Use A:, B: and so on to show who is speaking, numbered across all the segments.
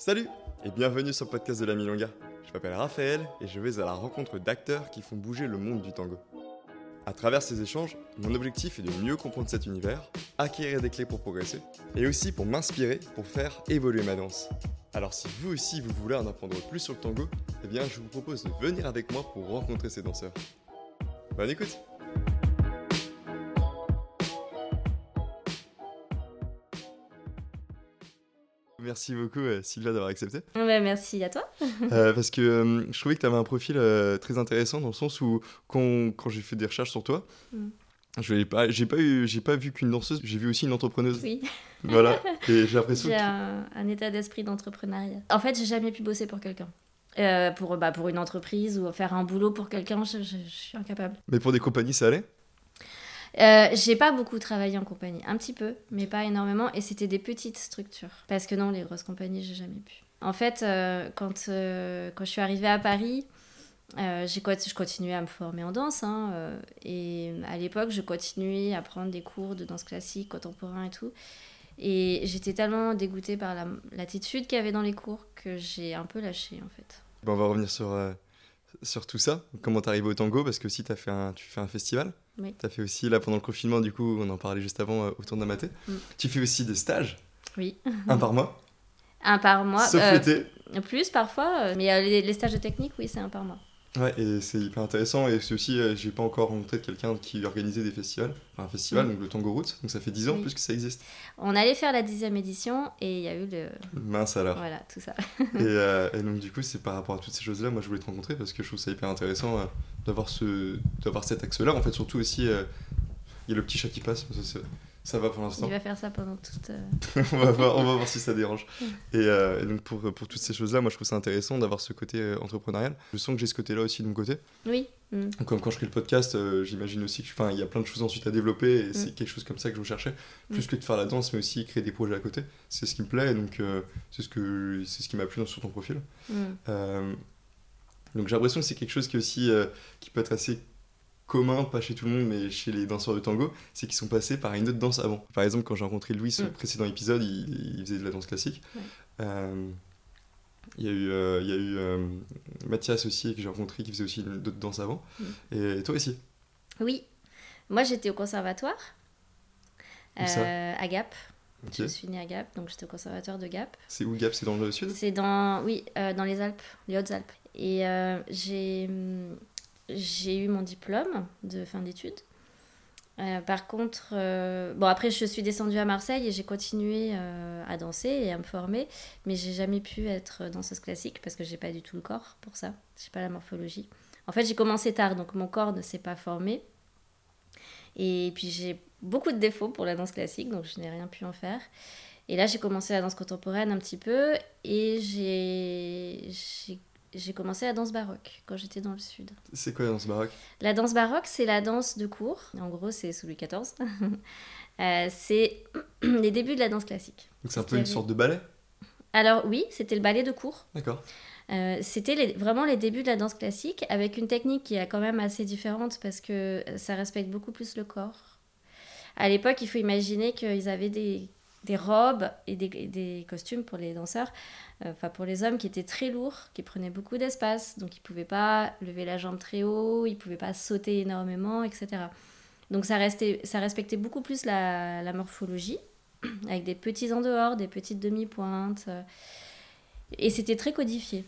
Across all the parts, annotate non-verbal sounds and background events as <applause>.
A: Salut et bienvenue sur le podcast de la Milonga. Je m'appelle Raphaël et je vais à la rencontre d'acteurs qui font bouger le monde du tango. À travers ces échanges, mon objectif est de mieux comprendre cet univers, acquérir des clés pour progresser et aussi pour m'inspirer pour faire évoluer ma danse. Alors si vous aussi vous voulez en apprendre plus sur le tango, eh bien je vous propose de venir avec moi pour rencontrer ces danseurs. Bonne écoute Merci beaucoup euh, Sylvia d'avoir accepté.
B: Ouais, merci à toi.
A: Euh, parce que euh, je trouvais que tu avais un profil euh, très intéressant dans le sens où quand, quand j'ai fait des recherches sur toi,
B: Mm.
A: je n'ai pas, j'ai pas, eu, j'ai pas vu qu'une danseuse, j'ai vu aussi une entrepreneuse.
B: Oui,
A: Voilà, et j'ai <laughs> l'impression
B: j'ai
A: que...
B: un, un état d'esprit d'entrepreneuriat. En fait, j'ai jamais pu bosser pour quelqu'un. Pour, bah, pour une entreprise ou faire un boulot pour quelqu'un, je, je- je suis incapable.
A: Mais pour des compagnies, ça allait?
B: Euh, j'ai pas beaucoup travaillé en compagnie, un petit peu, mais pas énormément, et c'était des petites structures. Parce que non, les grosses compagnies, j'ai jamais pu. En fait, euh, quand, euh, quand je suis arrivée à Paris, euh, je continuais à me former en danse, hein, et à l'époque, je continuais à prendre des cours de danse classique, contemporain et tout. Et j'étais tellement dégoûtée par la- l'attitude qu'il y avait dans les cours que j'ai un peu lâché, en fait.
A: Bon, on va revenir sur, sur tout ça. Comment t'es arrivé au tango? Parce que aussi, as fait un, tu fais un festival.
B: Oui.
A: Tu as fait aussi, là, pendant le confinement, du coup, on en parlait juste avant, euh, autour d'Amaté.
B: Mm.
A: Tu fais aussi des stages,
B: Oui.
A: un par mois,
B: Un par mois.
A: sauf
B: euh,
A: l'été.
B: plus parfois, euh, mais euh, les, les stages de technique, oui, c'est un par mois.
A: Ouais, et c'est hyper intéressant. Et c'est aussi, euh, j'ai pas encore rencontré quelqu'un qui organisait des festivals. Enfin, un festival,
B: Mm.
A: donc le Tango Roots. Donc ça fait 10 ans
B: Oui.
A: plus que ça existe.
B: On allait faire la dixième édition et il y a eu le...
A: Mince alors.
B: Voilà, tout ça.
A: et, <laughs> euh, et donc du coup, c'est par rapport à toutes ces choses-là, moi je voulais te rencontrer parce que je trouve ça hyper intéressant euh, d'avoir ce, cet axe-là. En fait, surtout aussi, euh, il y a le petit chat qui passe. Ça, ça va pour l'instant.
B: Il va faire ça pendant toute... euh, <laughs>
A: on, va voir, on va voir si ça dérange.
B: Mm.
A: Et, euh, et donc pour, pour toutes ces choses-là, moi je trouve ça intéressant d'avoir ce côté euh, entrepreneurial. Je sens que j'ai ce côté-là aussi de mon côté.
B: Oui. mm.
A: Donc, Comme quand je fais le podcast, j'imagine aussi que enfin, il y a plein de choses ensuite à développer et
B: Mm.
A: c'est quelque chose comme ça que je recherchais. Plus
B: Mm.
A: que de faire la danse, mais aussi créer des projets à côté. C'est ce qui me plaît et donc c'est ce, que, c'est ce qui m'a plu dans- sur ton profil.
B: Mm.
A: Donc j'ai l'impression que c'est quelque chose qui, aussi, qui peut être assez commun, pas chez tout le monde, mais chez les danseurs de tango, c'est qu'ils sont passés par une autre danse avant. Par exemple, quand j'ai rencontré Louis sur le
B: Mm.
A: précédent épisode, il, il faisait de la danse classique.
B: Ouais.
A: Euh, il y a eu, euh, il y a eu euh, Mathias aussi, que j'ai rencontré, qui faisait aussi une- d'autres danses avant.
B: Mm.
A: Et toi aussi?
B: Oui. Moi, j'étais au conservatoire.
A: Où ça?
B: Euh, à Gap.
A: Ok.
B: Je suis née à Gap, donc j'étais au conservatoire de Gap.
A: C'est où Gap? C'est dans le sud?
B: C'est dans... Oui, dans les Alpes, les Hautes-Alpes. Et j'ai... J'ai eu mon diplôme de fin d'études. Euh, par contre, euh, bon après je suis descendue à Marseille et j'ai continué euh, à danser et à me former, mais j'ai jamais pu être danseuse classique parce que j'ai pas du tout le corps pour ça, j'ai pas la morphologie. En fait j'ai commencé tard donc mon corps ne s'est pas formé et puis j'ai beaucoup de défauts pour la danse classique donc je n'ai rien pu en faire. Et là j'ai commencé la danse contemporaine un petit peu et j'ai j'ai- commencé la danse baroque quand j'étais dans le sud.
A: C'est quoi la danse baroque?
B: La danse baroque, c'est la danse de cour. En gros, c'est sous Louis XIV. <laughs> Euh, c'est <clears throat> les débuts de la danse classique.
A: Donc c'est un peu une sorte de ballet?
B: Alors oui, c'était le ballet de cour.
A: D'accord.
B: Euh, c'était les- vraiment les débuts de la danse classique avec une technique qui est quand même assez différente parce que ça respecte beaucoup plus le corps. À l'époque, il faut imaginer qu'ils avaient des, des robes et des, costumes pour les danseurs, euh, enfin pour les hommes qui étaient très lourds, qui prenaient beaucoup d'espace, donc ils pouvaient pas lever la jambe très haut, ils pouvaient pas sauter énormément, etc. Donc ça, restait, ça respectait beaucoup plus la, morphologie, <clears throat> avec des petits en dehors, des petites demi-pointes, euh, et c'était très codifié.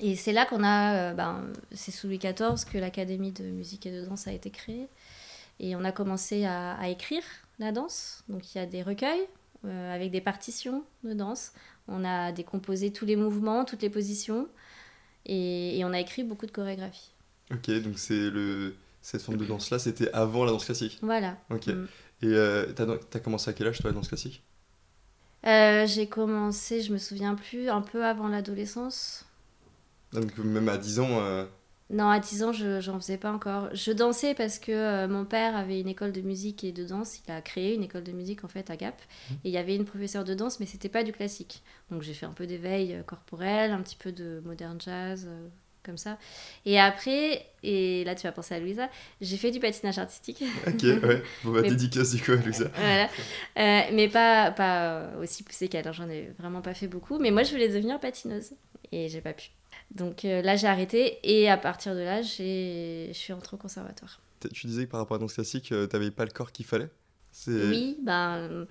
B: Et c'est là qu'on a, euh, ben, c'est sous Louis XIV que l'Académie de musique et de danse a été créée. Et on a commencé à écrire la danse. Donc il y a des recueils euh, avec des partitions de danse. On a décomposé tous les mouvements, toutes les positions. Et, et on a écrit beaucoup de chorégraphies.
A: Ok, donc c'est le... cette forme de danse-là, c'était avant la danse classique.
B: Voilà.
A: Ok.
B: Mm.
A: Et euh, t'as, t'as commencé à quel âge toi la danse classique?
B: Euh, j'ai commencé, je me souviens plus, un peu avant l'adolescence.
A: Donc même à 10 ans, euh,
B: Non, à 10 ans, je j'en faisais pas encore. Je dansais parce que euh, mon père avait une école de musique et de danse. Il a créé une école de musique en fait à Gap. Et il y avait une professeure de danse, mais c'était pas du classique. Donc j'ai fait un peu d'éveil euh, corporel, un petit peu de modern jazz, euh, comme ça. Et après, et là tu vas penser à Louisa, j'ai fait du patinage artistique.
A: Ok, ouais. <laughs> Bon, bah,
B: Mais-
A: dédicace du coup à Louisa. <laughs>
B: voilà. Euh, mais pas, pas aussi poussé qu'elle, hein, j'en ai vraiment pas fait beaucoup. Mais moi, je voulais devenir patineuse et j'ai pas pu. Donc euh, là, j'ai arrêté et à partir de là, je suis rentrée au conservatoire.
A: Tu disais que par rapport à danse classique, euh, t'avais pas le corps qu'il fallait?
B: Oui, ben.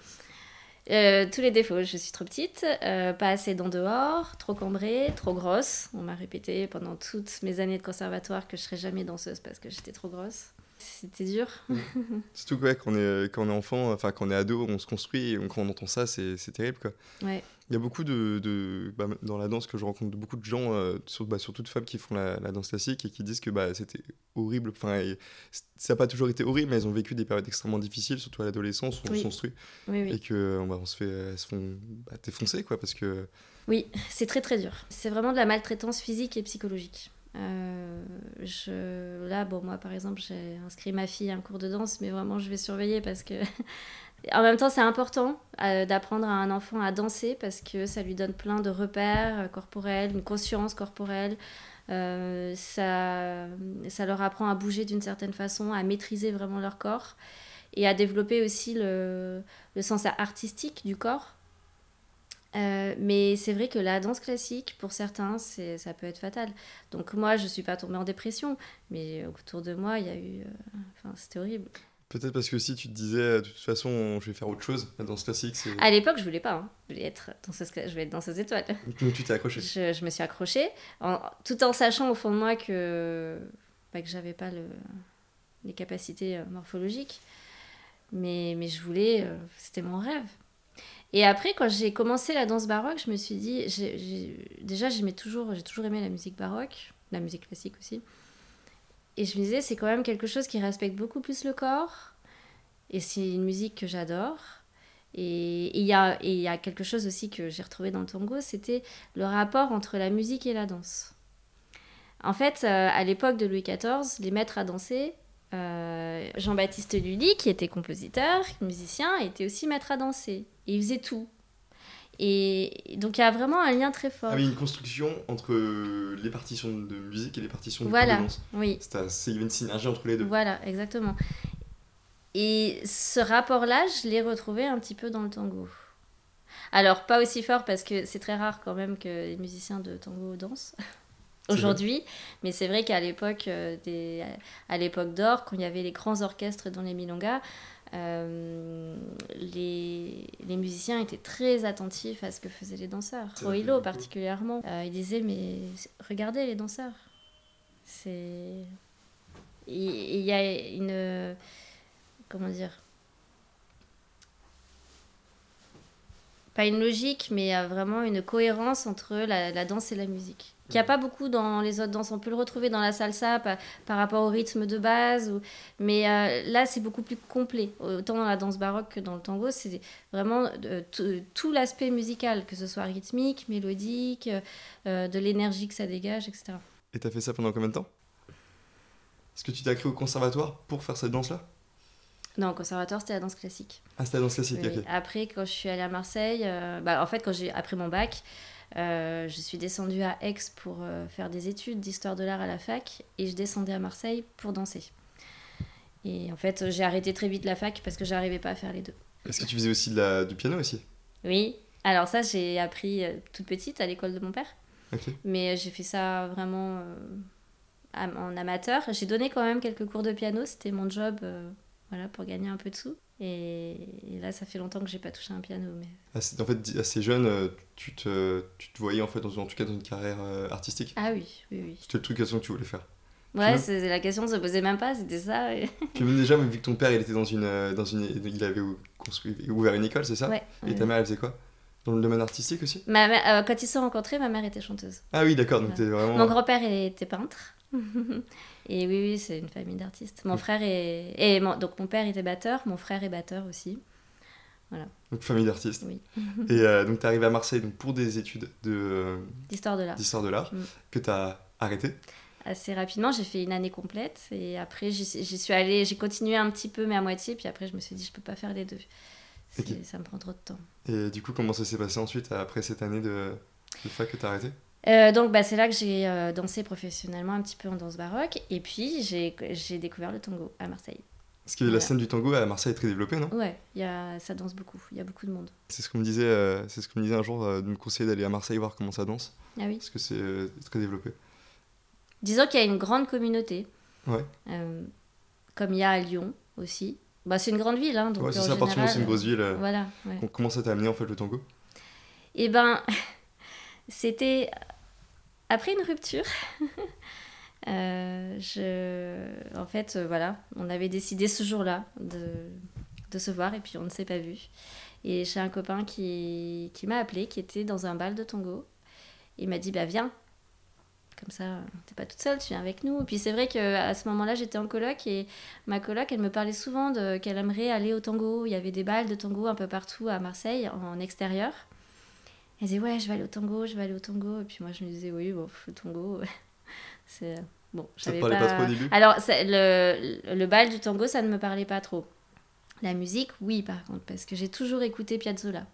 B: euh, tous les défauts, je suis trop petite, euh, pas assez dents dehors, trop cambrée, trop grosse. On m'a répété pendant toutes mes années de conservatoire que je serais jamais danseuse parce que j'étais trop grosse. C'était dur. <laughs>
A: Surtout que, ouais, quand, on est, quand on est enfant, enfin quand on est ado, on se construit et quand on entend ça, c'est c'est terrible quoi.
B: Ouais.
A: Il y a beaucoup de, de- bah, dans la danse que je rencontre beaucoup de gens, euh, sur- bah, surtout de femmes qui font la, la danse classique et qui disent que bah, c'était horrible. Enfin, et ça n'a pas toujours été horrible, mais elles ont vécu des périodes extrêmement difficiles, surtout à l'adolescence où on
B: Oui.
A: se construit
B: Oui, oui.
A: et que bah, on se fait, elles se font défoncer quoi, parce que
B: Oui, c'est très très dur. C'est vraiment de la maltraitance physique et psychologique. Euh, je... Là, bon, moi par exemple, j'ai inscrit ma fille à un cours de danse, mais vraiment je vais surveiller parce que. <laughs> En même temps, c'est important euh, d'apprendre à un enfant à danser parce que ça lui donne plein de repères euh, corporels, une conscience corporelle. Euh, ça, ça leur apprend à bouger d'une certaine façon, à maîtriser vraiment leur corps et à développer aussi le, sens artistique du corps. Mais c'est vrai que la danse classique, pour certains, ça peut être fatal. Donc moi, je suis pas tombée en dépression, mais autour de moi, il y a eu... Enfin, c'était horrible.
A: Peut-être parce que si tu te disais de toute façon je vais faire autre chose, la danse classique, c'est.
B: À l'époque, je voulais pas. hein. Je voulais être danseuse, je voulais être danseuse étoile.
A: Donc tu t'es accroché.
B: Je, je me suis accrochée, en- tout en sachant au fond de moi que, bah, que j'avais pas le, les capacités euh, morphologiques. Mais, mais je voulais, euh, c'était mon rêve. Et après, quand j'ai commencé la danse baroque, je me suis dit, déjà, j'aimais toujours, j'ai toujours aimé la musique baroque, la musique classique aussi. Et je me disais, c'est quand même quelque chose qui respecte beaucoup plus le corps. Et c'est une musique que j'adore. Et il y y a quelque chose aussi que j'ai retrouvé dans le tango, c'était le rapport entre la musique et la danse. En fait, euh, à l'époque de Louis XIV, les maîtres à danser, euh, Jean-Baptiste Lully, qui était compositeur, musicien, était aussi maître à danser. Et il faisait tout. Et donc il y a vraiment un lien très fort.
A: Ah oui, une construction entre les partitions de musique et les partitions
B: Voilà.
A: de danse.
B: Oui,
A: avait une synergie entre les deux.
B: voilà, exactement. Et ce rapport-là, je l'ai retrouvé un petit peu dans le tango. Alors, pas aussi fort parce que c'est très rare quand même que les musiciens de tango dansent <laughs>
A: C'est
B: aujourd'hui. Mais c'est vrai qu'à l'époque euh, des... à l'époque d'or, quand il y avait les grands orchestres dans les milongas, euh, les... les musiciens étaient très attentifs à ce que faisaient les danseurs.
A: Beaucoup.
B: particulièrement. Euh, il disait, mais regardez les danseurs. C'est... Il il y a une... Comment dire pas une logique, mais il y a vraiment une cohérence entre la, la danse et la musique. Qu'il n'y a pas beaucoup dans les autres danses. On peut le retrouver dans la salsa par, par rapport au rythme de base. Ou... Mais euh, là, c'est beaucoup plus complet. Autant dans la danse baroque que dans le tango, c'est vraiment euh, tout- tout l'aspect musical, que ce soit rythmique, mélodique, euh, de l'énergie que ça dégage, etc.
A: Et t'as fait ça pendant combien de temps? Est-ce que tu t'es inscrit au conservatoire pour faire cette danse-là?
B: Non, au conservatoire, c'était la danse classique.
A: Ah, c'était la danse classique,
B: Oui. Après, quand je suis allée à Marseille, euh, bah, en fait, quand j'ai après mon bac, euh, je suis descendue à Aix pour euh, faire des études d'histoire de l'art à la fac et je descendais à Marseille pour danser. Et en fait, j'ai arrêté très vite la fac parce que j'arrivais pas à faire les deux.
A: Est-ce que tu faisais aussi de la... du piano aussi?
B: Oui, alors ça, j'ai appris euh, toute petite à l'école de mon père, mais j'ai fait ça vraiment euh, en amateur. J'ai donné quand même quelques cours de piano, c'était mon job euh, voilà, pour gagner un peu de sous. Et, et là, ça fait longtemps que j'ai pas touché un piano. Mais...
A: Assez- En fait, assez jeune, euh, tu te, tu te voyais en fait, dans, en tout cas dans une carrière euh, artistique?
B: Ah oui, oui, oui.
A: C'était le truc que tu voulais faire.
B: Ouais, c'est la question se posait même pas, c'était ça. et-
A: Puis même déjà, vu que ton père, il était dans une, euh, dans une, il avait construit, ouvert une école, c'est ça?
B: Ouais,
A: Et ta mère, elle faisait quoi? Dans le domaine artistique aussi?
B: Ma mère- euh, quand ils se sont rencontrés, ma mère était chanteuse.
A: Ah oui, d'accord. Donc
B: Ouais.
A: t'es vraiment.
B: Mon grand-père il était peintre. Et oui, oui, c'est une famille d'artistes. Mon frère est. Et mon- Donc mon père était batteur, mon frère est batteur aussi.
A: Donc famille d'artistes.
B: Oui. <laughs>
A: Et euh, donc t'es arrivé à Marseille donc, pour des études de, euh,
B: D'histoire de l'art.
A: d'histoire de l'art
B: Mm.
A: que t'as arrêté?
B: Assez rapidement, j'ai fait une année complète. Et après, j'y suis allée, j'ai continué un petit peu, mais à moitié. Puis après, je me suis dit, je peux pas faire les deux. C'est-
A: Ok.
B: Ça me prend trop de temps.
A: Et du coup, comment ça s'est passé ensuite après cette année de, de fac que t'as arrêté?
B: Euh, donc bah, c'est là que j'ai euh, dansé professionnellement un petit peu en danse baroque. Et puis j'ai découvert le tango à Marseille.
A: Parce que la
B: Voilà.
A: scène du tango à Marseille est très développée, non?
B: Ouais, y a, ça danse beaucoup. Il y a beaucoup de monde.
A: C'est ce qu'on me disait, euh, ce me disait un jour euh, de me conseiller d'aller à Marseille voir comment ça danse,
B: Ah oui.
A: parce que c'est très développé.
B: Disons qu'il y a une grande communauté.
A: Ouais.
B: Comme il y a à Lyon aussi. Bah, c'est une grande ville. Hein, donc
A: ouais, c'est ça, où c'est une
B: général,
A: grosse ville.
B: Voilà. ouais.
A: com- Comment ça t'a amené en fait le tango
B: Eh ben, <laughs> c'était après une rupture. <laughs> euh. En fait, euh, voilà, on avait décidé ce jour-là de... de se voir et puis on ne s'est pas vu. Et j'ai un copain qui, m'a appelé, qui était dans un bal de tango. Il m'a dit, bah viens. Comme ça, t'es pas toute seule, tu viens avec nous. Et puis c'est vrai qu'à ce moment-là, j'étais en coloc et ma coloc, elle me parlait souvent de qu'elle aimerait aller au tango. Il y avait des balles de tango un peu partout à Marseille, en extérieur. Elle disait ouais je vais aller au tango, je vais aller au tango. Et puis moi je me disais oui bon le tango <laughs> c'est bon
A: Ça te parlait pas trop au début
B: alors le, le bal du tango ça ne me parlait pas trop. La musique oui par contre parce que j'ai toujours écouté Piazzolla.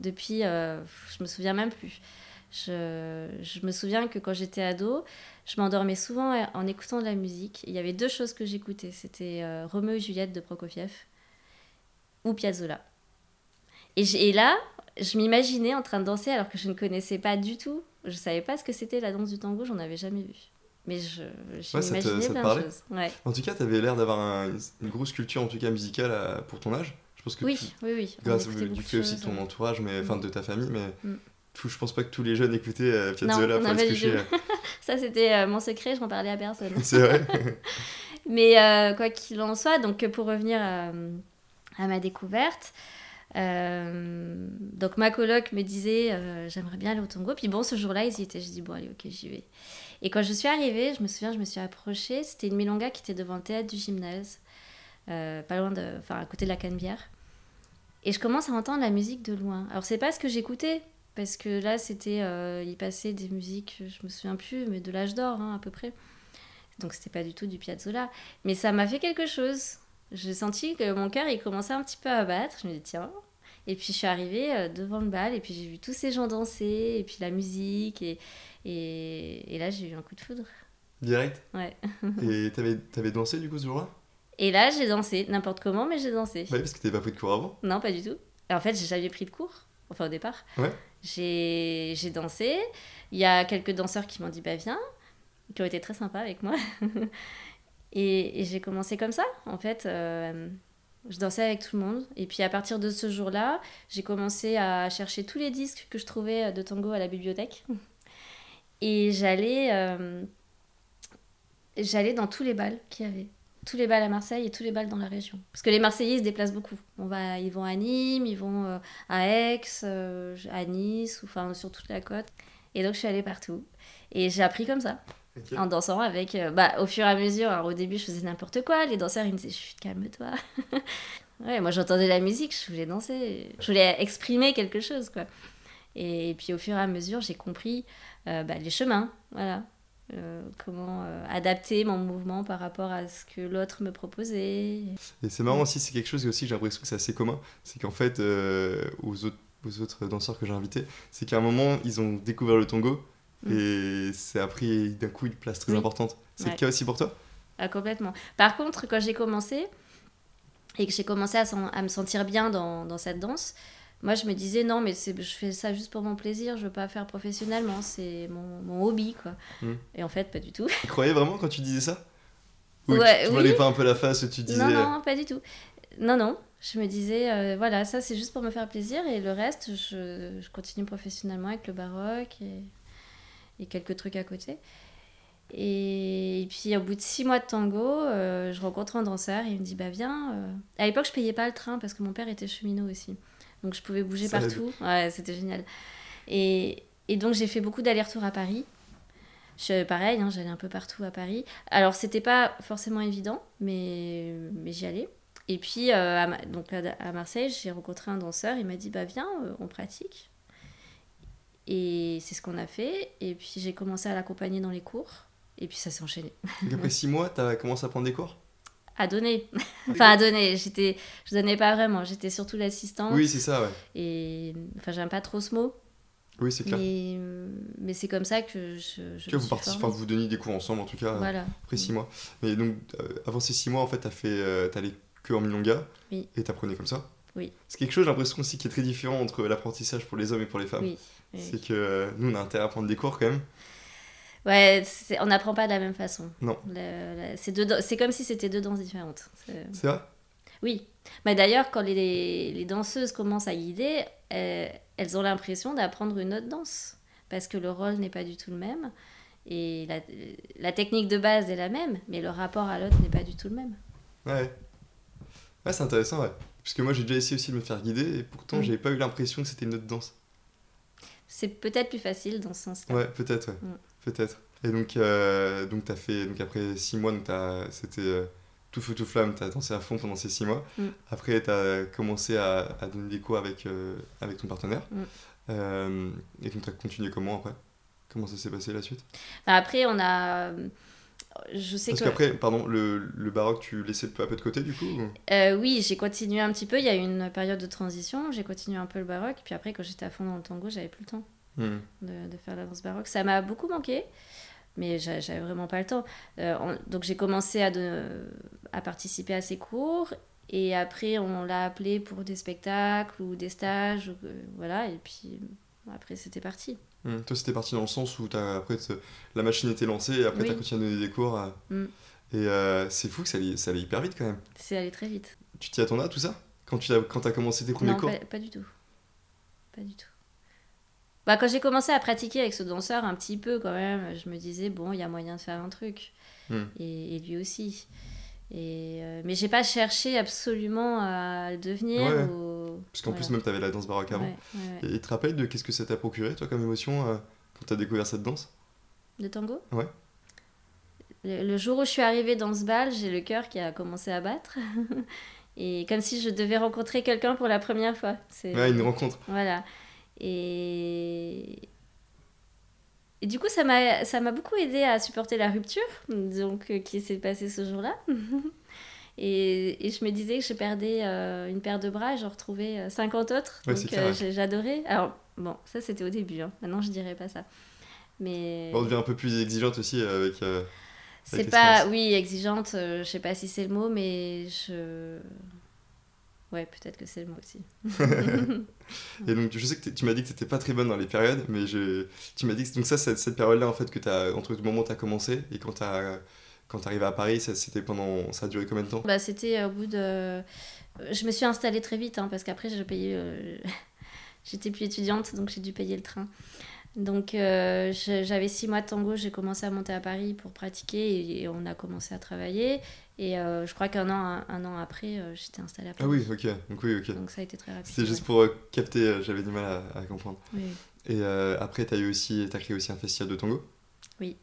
B: Depuis euh, je me souviens même plus. Je, je me souviens que quand j'étais ado je m'endormais souvent en écoutant de la musique. Il y avait deux choses que j'écoutais. C'était euh, Roméo et Juliette de Prokofiev ou Piazzolla. Et, et là je m'imaginais en train de danser alors que je ne connaissais pas du tout. Je savais pas ce que c'était la danse du tango, j'en avais jamais vu. Mais je, je
A: Ouais,
B: m'imaginais
A: te
B: plein
A: parlait
B: de choses. Ouais.
A: En tout cas, t'avais l'air d'avoir un- une grosse culture en tout cas musicale à- pour ton âge. Je pense que
B: Oui,
A: tu-
B: oui, oui.
A: grâce
B: écoutait
A: du fait aussi de ton entourage, mais enfin de ta famille, mais
B: Mm.
A: tout- je pense pas que tous les jeunes écoutaient euh, Piazzolla pour se coucher. <laughs>
B: Ça, c'était euh, mon secret, je n'en parlais à personne. <laughs>
A: C'est vrai. <laughs>
B: Mais euh, quoi qu'il en soit, donc pour revenir à ma découverte, euh, donc ma coloc me disait euh, j'aimerais bien aller au tango. Puis bon, ce jour-là, ils étaient. Je dis bon, allez, ok, j'y vais. Et quand je suis arrivée, je me souviens, je me suis approchée. C'était une milonga qui était devant le théâtre du gymnase, euh, pas loin de, enfin à côté de la Canebière. Et je commence à entendre la musique de loin. Alors c'est pas ce que j'écoutais. Parce que là, c'était, il passait des musiques, je me souviens plus, mais de l'âge d'or, hein, à peu près. Donc c'était pas du tout du Piazzolla. Mais ça m'a fait quelque chose. J'ai senti que mon cœur, il commençait un petit peu à battre. Je me dis, tiens. Et puis je suis arrivée euh, devant le bal, et puis j'ai vu tous ces gens danser, et puis la musique, et, et, et là j'ai eu un coup de foudre.
A: Direct.
B: Ouais. <laughs>
A: Et t'avais avais dansé du coup ce jour-là?
B: Et là j'ai dansé, n'importe comment, mais j'ai dansé.
A: Ouais, parce que t'avais pas pris de cours avant?
B: Non, pas du tout. En fait, j'ai jamais pris de cours, enfin au départ.
A: Ouais.
B: J'ai j'ai dansé. Il y a quelques danseurs qui m'ont dit, bah viens, qui ont été très sympas avec moi. <laughs> et j'ai commencé comme ça, en fait. euh, je dansais avec tout le monde. Et puis à partir de ce jour-là, j'ai commencé à chercher tous les disques que je trouvais de tango à la bibliothèque. Et j'allais euh, j'allais dans tous les bals qu'il y avait. Tous les bals à Marseille et tous les bals dans la région. Parce que les Marseillais se déplacent beaucoup. On va, ils vont à Nîmes, ils vont euh, à Aix, à Nice, ou, enfin sur toute la côte. Et donc je suis allée partout. Et j'ai appris comme ça, En dansant avec, euh, bah, au fur et à mesure. Alors au début je faisais n'importe quoi, les danseurs ils me disaient chut calme-toi. <laughs> ouais, moi j'entendais la musique, je voulais danser, je voulais exprimer quelque chose quoi. Et puis au fur et à mesure j'ai compris euh, bah, les chemins, voilà. Euh, comment euh, adapter mon mouvement par rapport à ce que l'autre me proposait.
A: Et c'est marrant aussi, c'est quelque chose aussi, j'ai l'impression que c'est assez commun. C'est qu'en fait, euh, aux, autres, aux autres danseurs que j'ai invités, c'est qu'à un moment, ils ont découvert le tango
B: Mm.
A: et ça a pris d'un coup une place très
B: Oui.
A: importante. C'est le
B: Ouais.
A: cas aussi pour toi?
B: Ah, complètement. Par contre, quand j'ai commencé et que j'ai commencé à, à me sentir bien dans, dans cette danse, moi je me disais non, mais je fais ça juste pour mon plaisir, je veux pas faire professionnellement, c'est mon, mon hobby quoi.
A: Mm.
B: Et en fait, pas du tout.
A: Tu croyais vraiment quand tu disais ça? Ou
B: Ouais,
A: tu, tu
B: oui.
A: pas un peu la face tu disais.
B: Non, non, pas du tout. Non, non. Je me disais, euh, voilà, ça c'est juste pour me faire plaisir et le reste, je, je continue professionnellement avec le baroque et, et quelques trucs à côté. Et, puis au bout de six mois de tango, euh, je rencontre un danseur et il me dit, bah viens. euh. À l'époque, je payais pas le train parce que mon père était cheminot aussi. Donc je pouvais bouger
A: Ça
B: partout. Ouais, c'était génial. Et, et donc j'ai fait beaucoup d'allers-retours à Paris. Je, pareil, hein, j'allais un peu partout à Paris. Alors, c'était pas forcément évident, mais, mais j'y allais. Et puis, euh, à, donc, à, à Marseille, j'ai rencontré un danseur. Il m'a dit Bah, viens, euh, on pratique. Et c'est ce qu'on a fait. Et puis, j'ai commencé à l'accompagner dans les cours. Et puis, ça s'est enchaîné.
A: Donc après six mois, t'as commencé à prendre des cours?
B: À donner. <laughs> enfin, à donner. J'étais, je donnais pas vraiment. J'étais surtout l'assistante.
A: Oui, c'est ça, ouais.
B: Et enfin, j'aime pas trop ce mot.
A: Oui, c'est clair.
B: Mais, mais c'est comme ça que je. je
A: que vous, participez, vous donniez des cours ensemble, en tout cas,
B: Voilà.
A: après six mois. Mais donc, euh, avant ces six mois, en fait, t'as fait, euh, t'allais que en milonga
B: Oui.
A: et t'apprenais comme ça.
B: Oui.
A: C'est quelque chose, j'ai l'impression aussi, qui est très différent entre l'apprentissage pour les hommes et pour les femmes.
B: Oui.
A: C'est que nous, on a intérêt à prendre des cours quand même.
B: Ouais, on n'apprend pas de la même façon.
A: Non.
B: C'est deux dan- c'est comme si c'était deux danses différentes. C'est-
A: vrai?
B: Oui. Mais d'ailleurs, quand les, les danseuses commencent à guider, euh, elles ont l'impression d'apprendre une autre danse. Parce que le rôle n'est pas du tout le même. Et la, la technique de base est la même, mais le rapport à l'autre n'est pas du tout le même.
A: Ouais. Ouais, c'est intéressant, ouais. Parce que moi, j'ai déjà essayé aussi de me faire guider et pourtant,
B: Mm.
A: j'avais pas eu l'impression que c'était une autre danse.
B: C'est peut-être plus facile dans ce sens-là.
A: Ouais, peut-être, ouais.
B: Mm.
A: Peut-être. Et donc, euh, donc t'as fait, donc après six mois, donc t'as- c'était euh, tout feu tout flamme, t'as dansé à fond pendant ces six mois.
B: Mm.
A: Après, t'as commencé à, à donner des cours avec, euh, avec ton partenaire.
B: Mm.
A: Et donc t'as continué comment après? Comment ça s'est passé la suite?
B: Enfin, après, on a. Je sais
A: Parce qu'après, pardon, le, le baroque, tu laissais peu à peu de côté du coup ou
B: Euh, oui, j'ai continué un petit peu. Il y a eu une période de transition. J'ai continué un peu le baroque. Puis après, quand j'étais à fond dans le tango, j'avais plus le temps
A: Hmm.
B: de, de faire la danse baroque. Ça m'a beaucoup manqué, mais j'a- j'avais vraiment pas le temps. Euh, on- donc j'ai commencé à, de- à participer à ces cours. Et après, on l'a appelé pour des spectacles ou des stages. ou, euh, voilà, et puis après, c'était parti.
A: Hmm. Toi, c'était parti dans le sens où t'as- après la machine était lancée et après
B: Oui.
A: t'as continué à donner des cours. à-
B: Mm.
A: Et euh, c'est fou que ça allait, ça allait hyper vite quand même.
B: C'est allé très vite.
A: Tu t'y attendais à tout ça? Quand tu as, quand as commencé tes premiers
B: Non,
A: cours?
B: pas, pas du tout. Pas du tout. Bah, quand j'ai commencé à pratiquer avec ce danseur un petit peu quand même, je me disais, bon, il y a moyen de faire un truc. Et, et lui aussi. Et, euh, mais j'ai pas cherché absolument à le devenir.
A: Ouais.
B: ou-
A: Parce qu'en
B: voilà.
A: plus, même t'avais la danse baroque avant.
B: Ouais, ouais, ouais.
A: Et tu te rappelles de qu'est-ce que ça t'a procuré, toi, comme émotion, euh, quand t'as découvert cette danse?
B: De tango?
A: Ouais.
B: Le, le jour où je suis arrivée dans ce bal, j'ai le cœur qui a commencé à battre. <laughs> Et comme si je devais rencontrer quelqu'un pour la première fois.
A: Ouais, une rencontre.
B: Voilà. Et... Et du coup, ça m'a, ça m'a beaucoup aidé à supporter la rupture donc, euh, qui s'est passée ce jour-là. <laughs> et, et je me disais que je perdais euh, une paire de bras et j'en retrouvais euh, 50 autres.
A: Ouais,
B: donc j'adorais. Alors, bon, ça c'était au début. hein. Maintenant, je dirais pas ça. Mais
A: Bon, on devient un peu plus exigeante aussi euh, avec. euh,
B: c'est pas, oui, exigeante, euh, je sais pas si c'est le mot, mais je. Ouais, peut-être que c'est le mot aussi. <laughs>
A: Et donc, je sais que tu m'as dit que t'étais pas très bonne dans les périodes, mais je... tu m'as dit que donc ça, cette, cette période-là, en fait, que t'as entre le moment où t'as commencé et quand t'as quand t'arrives à Paris, ça, c'était pendant, ça a duré combien de temps?
B: Bah, c'était au bout de. Je me suis installée très vite, hein, parce qu'après, je payais. euh, <laughs> J'étais plus étudiante, donc j'ai dû payer le train. Donc, euh, j'avais six mois de tango, j'ai commencé à monter à Paris pour pratiquer et, et on a commencé à travailler. Et euh, je crois qu'un an, un, un an après, euh, j'étais installée à
A: Ah
B: Paris.
A: oui, ok, donc oui, ok.
B: Donc, ça a été très rapide.
A: C'était juste
B: ouais.
A: pour capter, j'avais du mal à, à comprendre.
B: Oui.
A: Et après, eu aussi, t'as créé aussi un festival de tango?
B: Oui.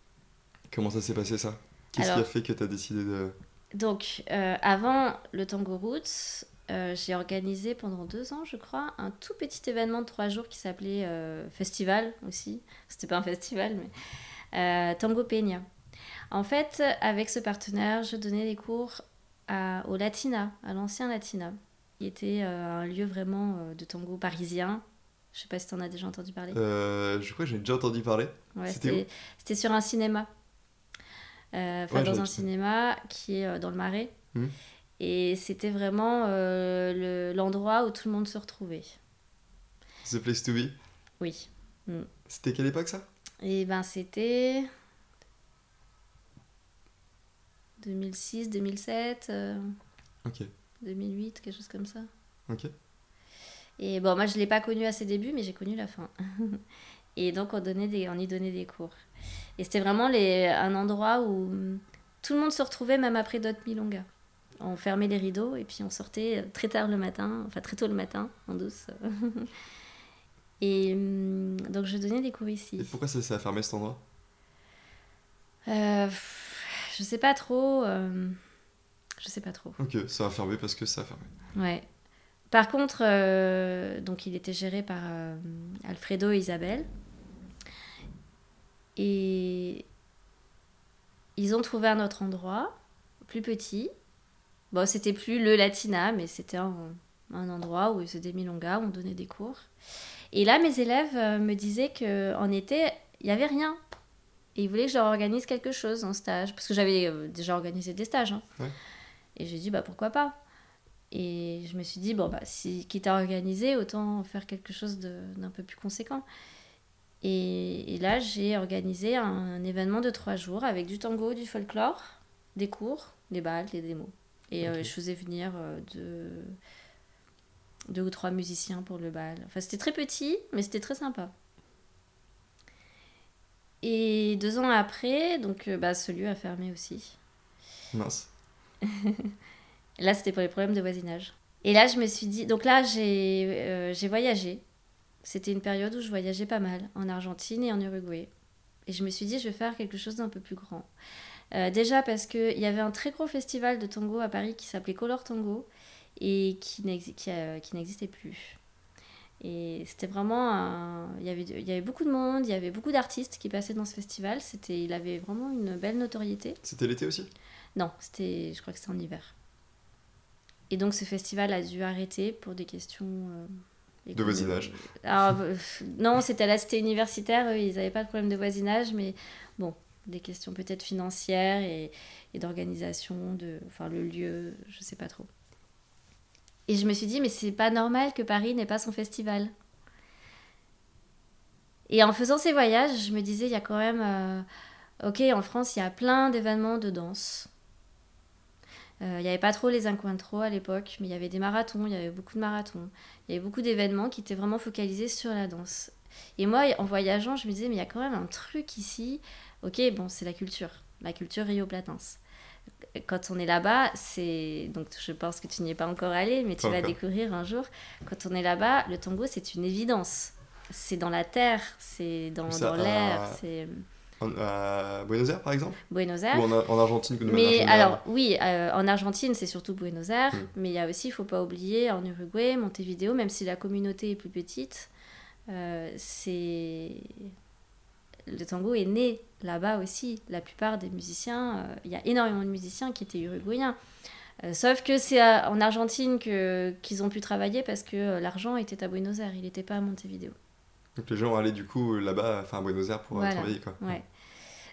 A: Comment ça s'est passé ça? Qu'est-ce qui a fait que t'as décidé de.
B: Donc, avant le Tango Roots, euh, j'ai organisé pendant deux ans, je crois, un tout petit événement de trois jours qui s'appelait euh, Festival aussi. <laughs> C'était pas un festival, mais euh, Tango Peña. En fait, avec ce partenaire, je donnais des cours à- au Latina, à l'ancien Latina, qui était un lieu vraiment de tango parisien. Je sais pas si tu en as déjà entendu parler.
A: Je crois que j'ai déjà entendu parler.
B: Ouais,
A: C'était
B: sur un cinéma. Enfin,
A: Ouais,
B: dans un cinéma qui est dans le Marais.
A: Mhm.
B: Et c'était vraiment euh, le- l'endroit où tout le monde se retrouvait.
A: The Place to Be?
B: Oui.
A: C'était quelle époque ça?
B: Et ben c'était 2006, 2007, euh,
A: Ok,
B: 2008, quelque chose comme ça.
A: ok.
B: Et bon, moi je l'ai pas connu à ses débuts, mais j'ai connu la fin. <laughs> et donc on, donnait des, on y donnait des cours. Et c'était vraiment les, un endroit où tout le monde se retrouvait, même après d'autres milongas. On fermait les rideaux et puis on sortait très tard le matin, enfin très tôt le matin, en douce. <laughs> et hum, donc je donnais des cours
A: Et
B: ici.
A: pourquoi ça s'est fermé cet endroit?
B: Euh, je sais pas trop. euh, je sais pas trop.
A: Ok, ça a fermé parce que ça a fermé.
B: Ouais. Par contre, euh, donc il était géré par euh, Alfredo et Isabelle. Et ils ont trouvé un autre endroit, plus petit. Bon, c'était plus le Latina, mais c'était un, un endroit où ils faisaient des milongas, où on donnait des cours. Et là, mes élèves euh, me disaient qu'en été, il n'y avait rien. Et ils voulaient que je leur organise quelque chose en stage. Parce que j'avais euh, déjà organisé des stages. hein.
A: Ouais.
B: Et j'ai dit, bah pourquoi pas? Et je me suis dit, bon, bah, si, quitte à organiser, autant faire quelque chose de- d'un peu plus conséquent. Et, et là, j'ai organisé un, événement de trois jours avec du tango, du folklore, des cours, des balles, des démos. Et euh, je faisais venir euh, deux, deux ou trois musiciens pour le bal. Enfin, c'était très petit, mais c'était très sympa. Et deux ans après, donc euh, bah, ce lieu a fermé aussi.
A: Mince. <laughs>
B: Là, c'était pour les problèmes de voisinage. Et là, je me suis dit. Donc là, j'ai euh, j'ai voyagé. C'était une période où je voyageais pas mal, en Argentine et en Uruguay. Et je me suis dit, je vais faire quelque chose d'un peu plus grand. Euh, déjà parce qu'il y avait un très gros festival de tango à Paris qui s'appelait Color Tango et qui euh, n'existait plus. Et c'était vraiment un... il, y avait, il y avait beaucoup de monde, il y avait beaucoup d'artistes qui passaient dans ce festival. C'était, il avait vraiment une belle notoriété.
A: C'était l'été aussi?
B: Non, c'était, je crois que c'était en hiver. Et donc ce festival a dû arrêter pour des questions euh,
A: De voisinage.
B: Alors, euh, pff, non, c'était à la cité universitaire, eux, ils n'avaient pas de problème de voisinage, mais bon, des questions peut-être financières et, d'organisation, de, enfin le lieu, je sais pas trop. Et je me suis dit, mais c'est pas normal que Paris n'ait pas son festival. Et en faisant ces voyages, je me disais, il y a quand même. euh, ok, en France, il y a plein d'événements de danse. Euh, Il n'y avait pas trop les Encuentros à l'époque, mais il y avait des marathons, il y avait beaucoup de marathons. Il y avait beaucoup d'événements qui étaient vraiment focalisés sur la danse. Et moi, en voyageant, je me disais, mais il y a quand même un truc ici. Ok, bon, c'est la culture, la culture Rio Platense. Quand on est là-bas, c'est. Donc, je pense que tu n'y es pas encore allé, mais tu vas découvrir un jour. Quand on est là-bas, le tango, c'est une évidence. C'est dans la terre, c'est dans, dans l'air,
A: à-
B: c'est
A: En- À Buenos Aires, par exemple?
B: Buenos Aires.
A: Ou en, en Argentine que de
B: Mais alors, oui, euh, en Argentine, c'est surtout Buenos Aires,
A: Mm.
B: mais il y a aussi, il faut pas oublier, en Uruguay, Montevideo, même si la communauté est plus petite, euh, c'est. Le tango est né là-bas aussi. La plupart des musiciens, euh, il y a énormément de musiciens qui étaient uruguayens. Euh, sauf que c'est en Argentine qu'ils ont pu travailler parce que euh, l'argent était à Buenos Aires, il n'était pas à Montevideo.
A: Donc les gens allaient du coup là-bas, enfin à Buenos Aires pour
B: Voilà.
A: travailler quoi.
B: Ouais.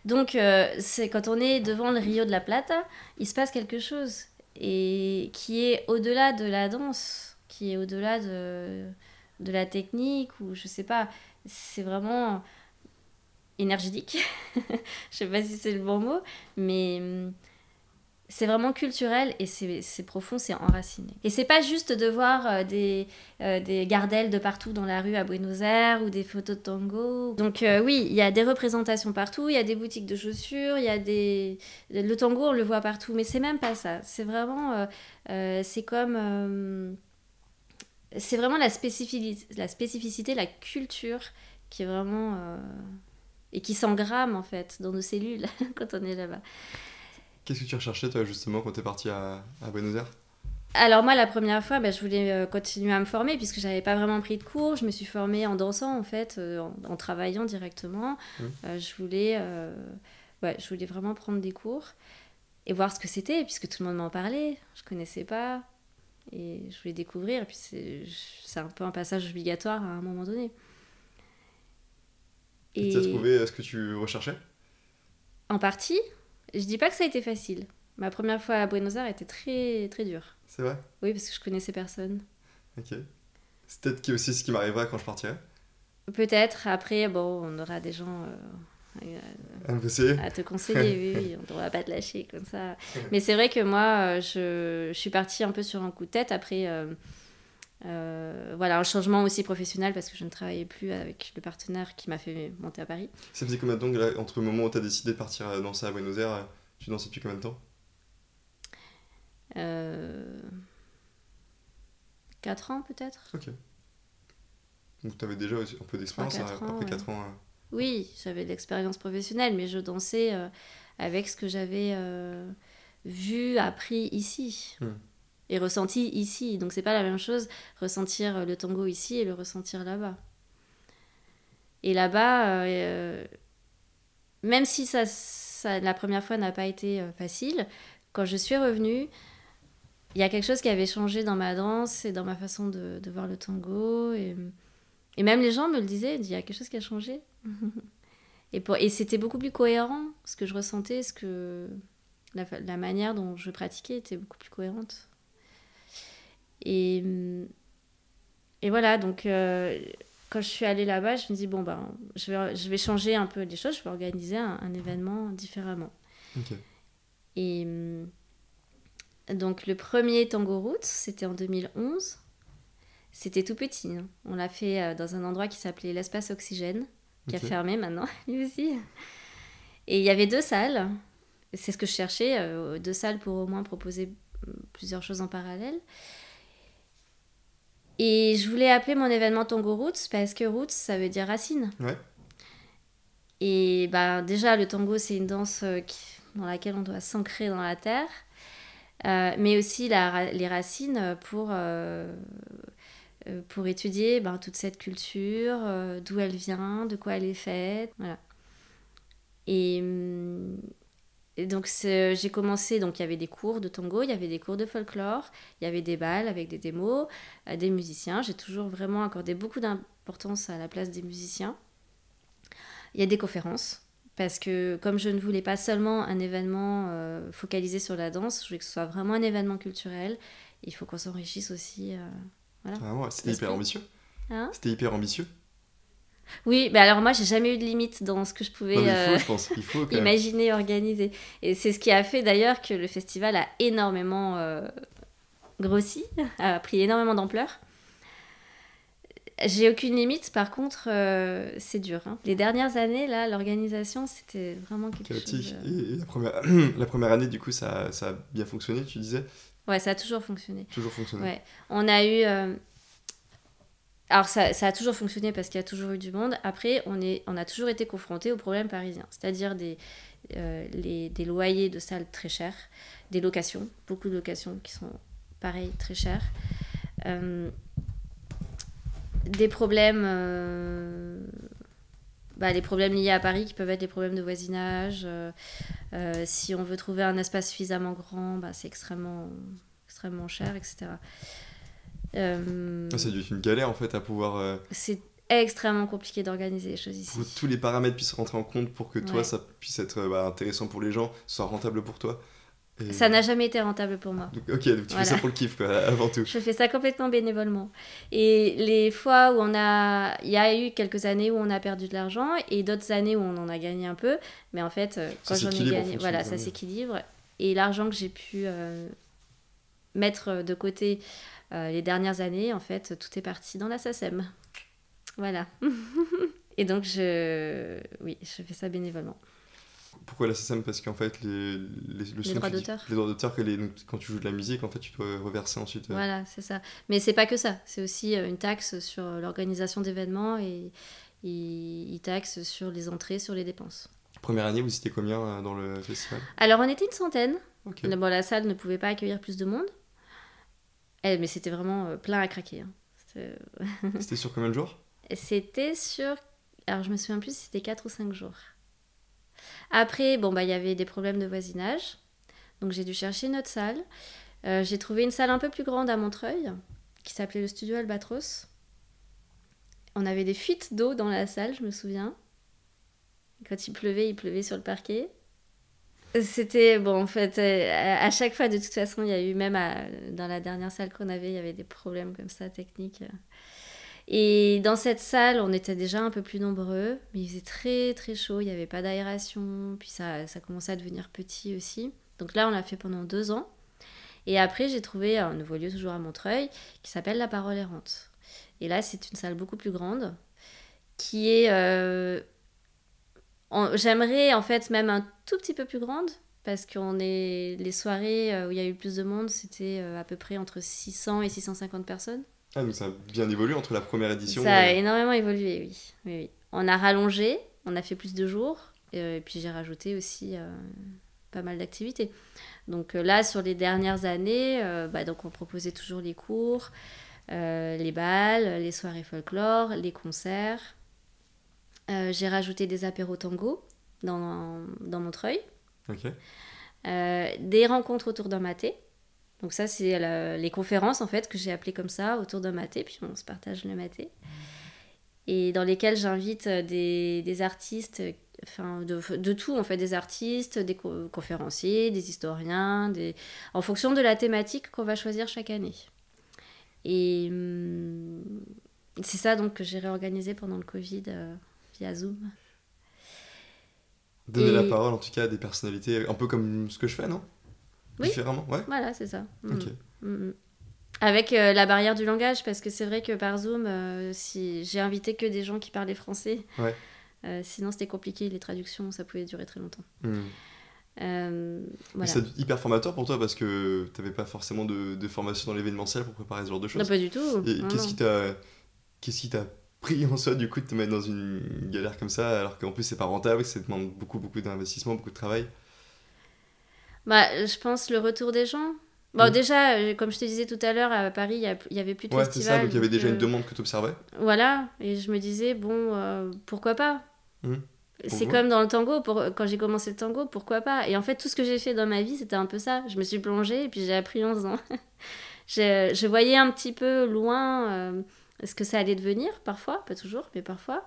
B: Donc, c'est quand on est devant le Rio de la Plata, il se passe quelque chose et qui est au-delà de la danse, qui est au-delà de, de la technique ou je sais pas. C'est vraiment énergétique. <laughs> je sais pas si c'est le bon mot, mais hum, c'est vraiment culturel et c'est profond, c'est enraciné. Et c'est pas juste de voir euh, des, euh, des gardelles de partout dans la rue à Buenos Aires ou des photos de tango. Donc euh, oui, il y a des représentations partout, il y a des boutiques de chaussures, il y a des... Le tango, on le voit partout, mais c'est même pas ça. C'est vraiment... c'est comme... c'est vraiment la spécificité, la spécificité, la culture qui est vraiment... et qui s'engramme en fait dans nos cellules <laughs> quand on est là-bas.
A: Qu'est-ce que tu recherchais toi justement quand t'es parti à, à Buenos Aires?
B: Alors moi, la première fois, bah, je voulais euh, continuer à me former puisque j'avais pas vraiment pris de cours. Je me suis formée en dansant en fait, euh, en, en travaillant directement. Euh, je voulais, euh, ouais, je voulais vraiment prendre des cours et voir ce que c'était puisque tout le monde m'en parlait. Je connaissais pas et je voulais découvrir. Et puis c'est, c'est un peu un passage obligatoire à un moment donné.
A: Et tu as trouvé euh, ce que tu recherchais?
B: En partie, je dis pas que ça a été facile. Ma première fois à Buenos Aires était très très dure.
A: C'est vrai?
B: Oui, parce que je connaissais personne.
A: Ok. C'est peut-être aussi ce qui m'arrivera quand je partirai.
B: Peut-être, après, bon, on aura des gens euh,
A: Un PC
B: à te conseiller, oui, on ne devra pas te lâcher comme ça. <laughs> Mais c'est vrai que moi, euh, je, je suis partie un peu sur un coup de tête après. euh, euh, voilà, un changement aussi professionnel parce que je ne travaillais plus avec le partenaire qui m'a fait monter à Paris.
A: Ça faisait combien de temps que là, entre le moment où t'as décidé de partir danser à Buenos Aires, tu dansais depuis combien de temps?
B: Euh, 4 ans peut-être
A: Ok. Donc t'avais déjà aussi un peu d'expérience
B: Trois,
A: hein,
B: quatre
A: après
B: ans, ouais.
A: 4 ans. euh.
B: Oui, j'avais de l'expérience professionnelle, mais je dansais euh, avec ce que j'avais vu, appris ici.
A: Hmm.
B: Et ressenti ici. Donc c'est pas la même chose ressentir le tango ici et le ressentir là-bas. Et là-bas, euh, euh, même si ça, ça- la première fois n'a pas été euh, facile, quand je suis revenue, il y a quelque chose qui avait changé dans ma danse et dans ma façon de, voir le tango. Et, Et même les gens me le disaient, il y a quelque chose qui a changé. <laughs> et et c'était beaucoup plus cohérent, ce que je ressentais, ce que la, la manière dont je pratiquais était beaucoup plus cohérente. Et, et voilà, donc euh, quand je suis allée là-bas, je me dis, bon, ben, je vais, je vais changer un peu les choses, je vais organiser un, un événement différemment. Et donc le premier Tango Roots, c'était en 2011. C'était tout petit. hein. On l'a fait euh, dans un endroit qui s'appelait l'espace Oxygène, qui a fermé maintenant, <laughs> lui aussi. Et il y avait deux salles. C'est ce que je cherchais, euh, deux salles pour au moins proposer plusieurs choses en parallèle. Et je voulais appeler mon événement Tango Roots parce que Roots, ça veut dire racine.
A: Ouais.
B: Et bah, déjà, le tango, c'est une danse euh, dans laquelle on doit s'ancrer dans la terre, Euh, mais aussi la les racines pour, euh, pour étudier ben, toute cette culture, euh, d'où elle vient, de quoi elle est faite. Voilà. Et, hum, et donc, j'ai commencé, donc il y avait des cours de tango, il y avait des cours de folklore, il y avait des balles avec des démos, euh, des musiciens. J'ai toujours vraiment accordé beaucoup d'importance à la place des musiciens. Il y a des conférences. Parce que comme je ne voulais pas seulement un événement euh, focalisé sur la danse, je voulais que ce soit vraiment un événement culturel. Il faut qu'on s'enrichisse aussi. euh.
A: Ah ouais, c'était hyper ambitieux.
B: Hein?
A: C'était hyper ambitieux.
B: Oui, mais alors moi, j'ai jamais eu de limite dans ce que je pouvais
A: Non,
B: euh,
A: faut, je pense. Il faut <laughs> quand même.
B: imaginer, organiser. Et c'est ce qui a fait d'ailleurs que le festival a énormément euh, grossi, a pris énormément d'ampleur. J'ai aucune limite, par contre, euh, c'est dur. hein. Les dernières années, là, l'organisation, c'était vraiment quelque
A: Chaotique.
B: chose.
A: et la, première... <clears throat> la première année, du coup, ça, ça a bien fonctionné, tu disais?
B: Ouais, ça a toujours fonctionné.
A: Toujours fonctionné.
B: Ouais. On a eu. Alors, ça, a toujours fonctionné parce qu'il y a toujours eu du monde. Après, on, a toujours été confronté aux problèmes parisiens, c'est-à-dire des, euh, des loyers de salles très chers, des locations, beaucoup de locations qui sont pareil, très chères. Euh, des problèmes. euh, bah, les problèmes liés à Paris qui peuvent être les problèmes de voisinage. si on veut trouver un espace suffisamment grand, bah, c'est extrêmement, extrêmement cher, etc. Euh,
A: Ah, C'est dû être une galère, en fait, à pouvoir... euh,
B: c'est extrêmement compliqué d'organiser les choses ici.
A: que tous les paramètres puissent rentrer en compte pour que toi,
B: Ouais.
A: ça puisse être euh, bah, intéressant pour les gens, soit rentable pour toi. Et-
B: Ça n'a jamais été rentable pour moi.
A: Donc, ok, donc tu
B: Voilà.
A: fais ça pour le kiff, quoi, <laughs> avant tout.
B: Je fais ça complètement bénévolement. Et les fois où on a... Il y a eu quelques années où on a perdu de l'argent et d'autres années où on en a gagné un peu. Mais en fait, euh, quand
A: Ça
B: j'en ai gagné... Voilà, ça s'équilibre. Et l'argent que j'ai pu euh, mettre de côté euh, les dernières années, en fait, tout est parti dans la SACEM. Voilà. <laughs> et donc, je... Oui, je fais ça bénévolement.
A: Pourquoi la SSM Parce qu'en fait, les, les, le son,
B: droits d'auteur.
A: Les droits d'auteur, les- quand tu joues de la musique, en fait, tu dois reverser ensuite. euh,
B: Voilà, c'est ça. Mais c'est pas que ça. C'est aussi euh, une taxe sur l'organisation d'événements et ils taxent sur les entrées, sur les dépenses.
A: Première année, vous étiez combien euh, dans le festival?
B: Alors, on était une centaine.
A: Ok.
B: Bon, la salle ne pouvait pas accueillir plus de monde. Eh, mais c'était vraiment euh, plein à craquer. hein. C'était- <laughs>
A: C'était sur combien de jours?
B: C'était sur. Alors, je me souviens plus si c'était 4 ou 5 jours. Après, bon, bah, il y avait des problèmes de voisinage. Donc, j'ai dû chercher une autre salle. Euh, j'ai trouvé une salle un peu plus grande à Montreuil, qui s'appelait le Studio Albatros. On avait des fuites d'eau dans la salle, je me souviens. Quand il pleuvait, il pleuvait sur le parquet. C'était, bon, en fait, euh, à chaque fois, de toute façon, il y a eu, même dans la dernière salle qu'on avait, il y avait des problèmes comme ça, techniques. Et dans cette salle, on était déjà un peu plus nombreux, mais il faisait très très chaud, il n'y avait pas d'aération, puis ça, ça commençait à devenir petit aussi. Donc là, on l'a fait pendant deux ans. Et après, j'ai trouvé un nouveau lieu, toujours à Montreuil, qui s'appelle La Parole Errante. Et là, c'est une salle beaucoup plus grande, qui est... euh, J'aimerais en fait même un tout petit peu plus grande, parce qu'on est... Les soirées euh, où il y a eu plus de monde, c'était euh, à peu près entre 600 et 650 personnes.
A: Ah, donc ça a bien évolué entre la première édition
B: Ça a
A: et...
B: énormément évolué, oui. oui, oui. On a rallongé, on a fait plus de jours, euh, et puis j'ai rajouté aussi euh, pas mal d'activités. Donc euh, là, sur les dernières années, euh, bah, donc on proposait toujours les cours, euh, les balles, les soirées folklore, les concerts. Euh, j'ai rajouté des apéros tango dans, dans Montreuil.
A: Ok.
B: Euh, des rencontres autour d'un maté. Donc ça, c'est la- les conférences en fait que j'ai appelées comme ça, autour d'un maté, puis on se partage le maté. et dans lesquels j'invite des, des, artistes, enfin de, de, tout, en fait, des artistes, des conférenciers, des historiens, des... en fonction de la thématique qu'on va choisir chaque année. Et hum, c'est ça donc que j'ai réorganisé pendant le Covid via Zoom.
A: Donner la parole en tout cas à des personnalités, un peu comme ce que je fais, non?
B: Oui.
A: Différemment, ouais.
B: Voilà, c'est ça. Mm. Mm, mm. Avec euh, la barrière du langage, parce que c'est vrai que par Zoom, euh, si j'ai invité que des gens qui parlaient français,
A: ouais.
B: euh, sinon c'était compliqué, les traductions, ça pouvait durer très longtemps.
A: Voilà. C'est hyper formateur pour toi parce que tu n'avais pas forcément de, de formation dans l'événementiel pour préparer ce genre de choses.
B: Non, pas du tout.
A: qu'est-ce qui t'a qu'est-ce qui t'a pris en soi du coup de te mettre dans une galère comme ça alors qu'en plus c'est pas rentable, ça demande beaucoup beaucoup d'investissement, beaucoup de travail
B: bah, je pense le retour des gens. Bon, déjà, euh, comme je te disais tout à l'heure, à Paris, il n'y avait plus de
A: ouais,
B: festival.
A: c'est ça, donc il y avait déjà une demande que tu observais.
B: Voilà, et je me disais, bon, euh, pourquoi pas?
A: Mmh.
B: C'est comme dans le tango, pour... quand j'ai commencé le tango, pourquoi pas? Et en fait, tout ce que j'ai fait dans ma vie, c'était un peu ça. Je me suis plongée et puis j'ai appris 11 ans. <laughs> je, je, voyais un petit peu loin euh, ce que ça allait devenir, parfois, pas toujours, mais parfois.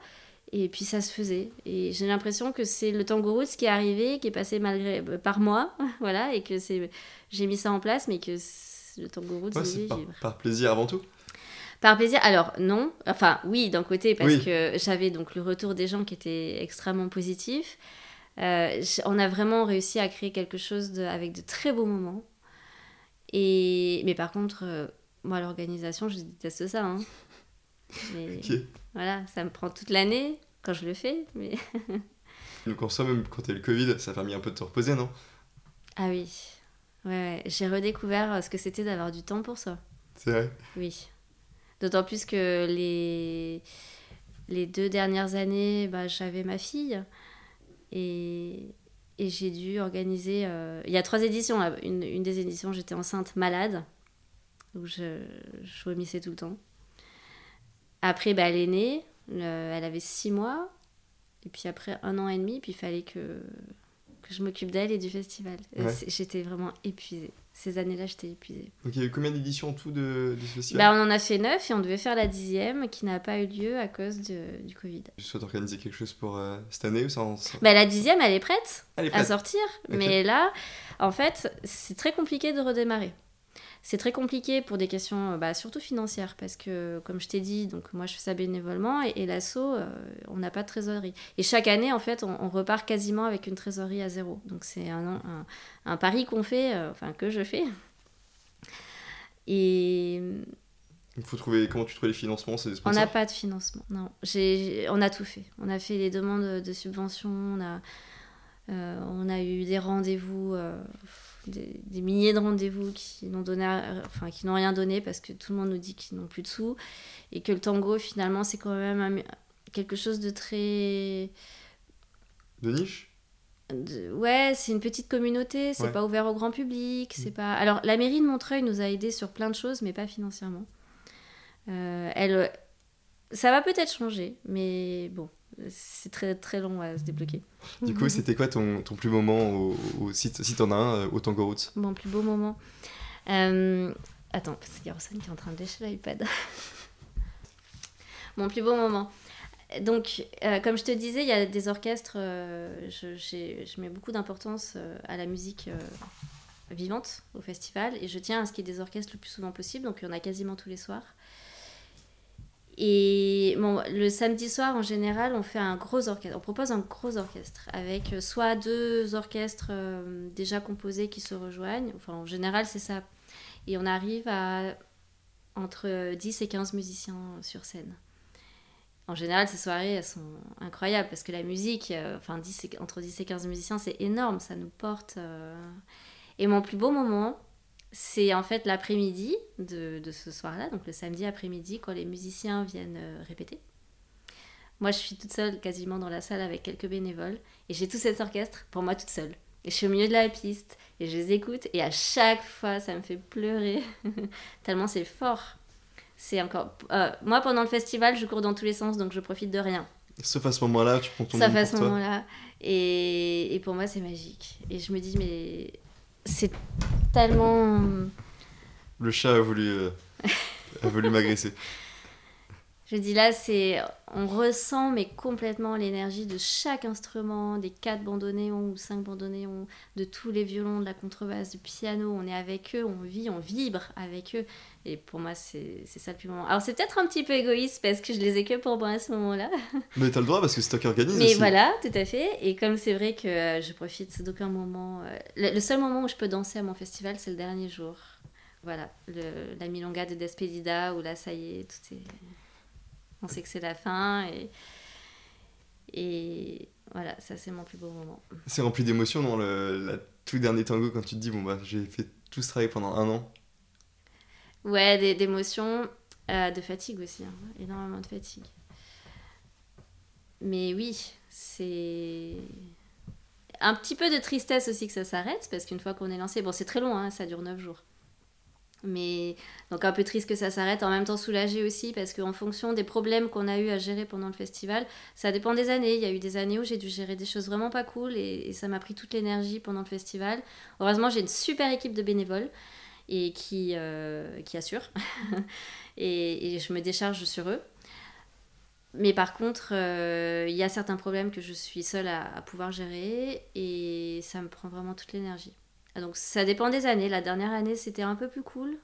B: Et puis ça se faisait. Et j'ai l'impression que c'est le tango qui est arrivé, qui est passé malgré, euh, par moi, <laughs> voilà, et que c'est, j'ai mis ça en place, mais que le tango roots,
A: c'est par, par, plaisir avant tout.
B: Par plaisir, alors non, enfin oui, d'un côté, parce que j'avais donc le retour des gens qui était extrêmement positif. Euh, on a vraiment réussi à créer quelque chose de, avec de très beaux moments. Et, mais par contre, euh, moi, l'organisation, je déteste ça. Hein. Mais voilà, ça me prend toute l'année quand je le fais. Mais... <laughs>
A: Donc en soi, même quand tu as eu le Covid, ça a permis un peu de te reposer, non?
B: Ah oui. Ouais, j'ai redécouvert ce que c'était d'avoir du temps pour soi.
A: C'est vrai?
B: Oui. D'autant plus que les, les deux dernières années, bah, j'avais ma fille. Et, et j'ai dû organiser. Euh, il y a trois éditions. Une, une des éditions, j'étais enceinte malade, où je, je remissais tout le temps. Après, bah, elle est née, elle avait six mois, et puis après un an et demi, puis il fallait que, que je m'occupe d'elle et du festival. J'étais vraiment épuisée. Ces années-là, j'étais épuisée.
A: Donc il y a eu combien d'éditions en tout de, de ce festival?
B: Bah, On en a fait neuf et on devait faire la dixième qui n'a pas eu lieu à cause de, du Covid.
A: Tu souhaites organiser quelque chose pour euh, cette année ou ça,
B: bah, La dixième, elle est prête, à sortir. Mais là, en fait, c'est très compliqué de redémarrer. C'est très compliqué pour des questions euh, bah, surtout financières parce que, comme je t'ai dit, donc moi je fais ça bénévolement et, l'assaut, euh, on n'a pas de trésorerie. Et chaque année, en fait, on, repart quasiment avec une trésorerie à zéro. Donc c'est un, un, pari qu'on fait, euh, enfin que je fais. Et.
A: Il faut trouver comment tu trouves les financements,
B: On n'a pas de financement, non. on a tout fait. On a fait des demandes de subventions, on a, on a eu des rendez-vous des, milliers de rendez-vous qui n'ont donné, enfin qui n'ont rien donné parce que tout le monde nous dit qu'ils n'ont plus de sous et que le tango finalement c'est quand même quelque chose de très
A: de niche?
B: ouais, c'est une petite communauté, c'est pas ouvert au grand public, c'est mm. pas. Alors la mairie de Montreuil nous a aidés sur plein de choses, mais pas financièrement. Euh, elle, ça va peut-être changer, mais bon, c'est très très long à se débloquer.
A: Du coup, c'était quoi ton, ton, plus beau moment au, au si, t'en as un euh, au Tango Roots?
B: Mon plus beau moment. Euh, attends, parce qu'il y a Rossane qui est en train de lécher l'iPad. <laughs> Mon plus beau moment. Donc, euh, comme je te disais, il y a des orchestres. je, je, mets beaucoup d'importance à la musique vivante au festival et je tiens à ce qu'il y ait des orchestres le plus souvent possible. Donc, il y en a quasiment tous les soirs. Et bon, le samedi soir, en général, on fait un gros orchestre. On propose un gros orchestre avec euh, soit deux orchestres euh, déjà composés qui se rejoignent. Enfin, en général, c'est ça. Et on arrive à entre 10 et 15 musiciens sur scène. En général, ces soirées, elles sont incroyables parce que la musique, euh, enfin, 10 entre 10 et 15 musiciens, c'est énorme. Ça nous porte. Et mon plus beau moment, c'est en fait l'après-midi de, ce soir-là, donc le samedi après-midi, quand les musiciens viennent euh, répéter. Moi, je suis toute seule quasiment dans la salle avec quelques bénévoles et j'ai tout cet orchestre pour moi toute seule. Et je suis au milieu de la piste et je les écoute et à chaque fois, ça me fait pleurer <laughs> tellement c'est fort. C'est encore. Euh, moi, pendant le festival, je cours dans tous les sens donc je profite de rien.
A: Sauf à ce moment-là, tu prends ton
B: Sauf à ce moment-là. Et, et pour moi, c'est magique. Et je me dis, mais c'est tellement.
A: Le chat a voulu, euh, a voulu m'agresser. <laughs>
B: Je dis là, c'est, on ressent mais complètement l'énergie de chaque instrument, des quatre bandoneons ou cinq bandoneons, de tous les violons, de la contrebasse, du piano. On est avec eux, on vit, on vibre avec eux. Et pour moi, c'est, ça le plus moment. Alors c'est peut-être un petit peu égoïste parce que je les ai que pour moi à ce moment-là.
A: Mais t'as le droit parce que c'est toi qui organise.
B: Mais voilà, tout à fait. Et comme c'est vrai que euh, je profite d'aucun moment. Euh, le, seul moment où je peux danser à mon festival, c'est le dernier jour. Voilà, le, la milonga de Despedida où là, ça y est, tout est on sait que c'est la fin et, et voilà, ça c'est mon plus beau moment.
A: C'est rempli d'émotions dans le tout dernier tango quand tu te dis bon bah j'ai fait tout ce travail pendant un an.
B: Ouais, d'émotions, euh, de fatigue aussi, hein. énormément de fatigue. Mais oui, c'est un petit peu de tristesse aussi que ça s'arrête parce qu'une fois qu'on est lancé, bon c'est très long, hein, ça dure 9 jours. Mais donc un peu triste que ça s'arrête, en même temps soulagé aussi, parce qu'en fonction des problèmes qu'on a eu à gérer pendant le festival, ça dépend des années. Il y a eu des années où j'ai dû gérer des choses vraiment pas cool et, ça m'a pris toute l'énergie pendant le festival. Heureusement, j'ai une super équipe de bénévoles et qui, euh, qui assure. <laughs> et, je me décharge sur eux. Mais par contre, euh, il y a certains problèmes que je suis seule à pouvoir gérer et ça me prend vraiment toute l'énergie. Ah, donc ça dépend des années. La dernière année, c'était un peu plus cool.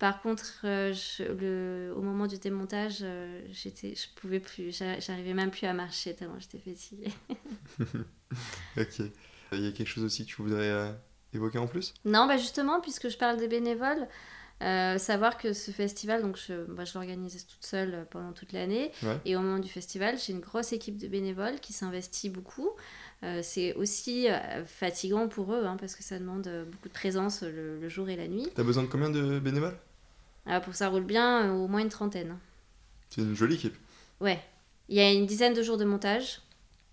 B: Par contre, euh, le, au moment du démontage, euh, j'étais, je pouvais plus, j'arrivais même plus à marcher tellement j'étais fatiguée. <laughs>
A: ok. Il y a quelque chose aussi que tu voudrais euh, évoquer en plus?
B: Non, bah justement, puisque je parle des bénévoles, savoir que ce festival, donc je, bah, je l'organisais toute seule pendant toute l'année, et au moment du festival, j'ai une grosse équipe de bénévoles qui s'investit beaucoup. Euh, c'est aussi euh, fatigant pour eux, hein, parce que ça demande euh, beaucoup de présence le, jour et la nuit.
A: T'as besoin de combien de bénévoles?
B: Ah, Pour ça roule bien, au moins une trentaine.
A: C'est une jolie équipe.
B: Ouais. Il y a une dizaine de jours de montage,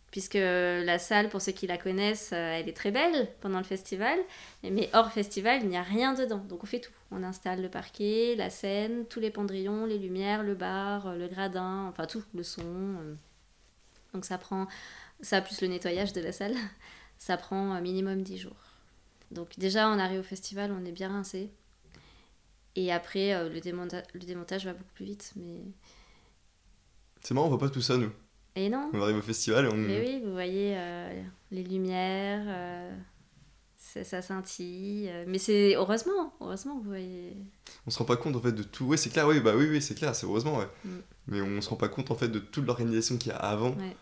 B: puisque la salle, pour ceux qui la connaissent, elle est très belle pendant le festival, mais hors festival, il n'y a rien dedans. Donc on fait tout. On installe le parquet, la scène, tous les pendrillons, les lumières, le bar, le gradin, enfin tout, le son. Donc ça prend ça plus le nettoyage de la salle, <laughs> ça prend un minimum 10 jours. Donc déjà, on arrive au festival, on est bien rincé. Et après, euh, le, le démontage va beaucoup plus vite. Mais...
A: C'est marrant, on voit pas tout ça, nous.
B: Et non.
A: On arrive au festival et on...
B: Mais oui, vous voyez euh, les lumières, euh, ça, scintille. mais c'est heureusement, heureusement vous voyez...
A: On se rend pas compte en fait de tout. Oui, c'est clair, oui, bah oui, oui, c'est clair, c'est heureusement, ouais. Mm. Mais on se rend pas compte en fait de toute l'organisation qu'il y a avant. Ouais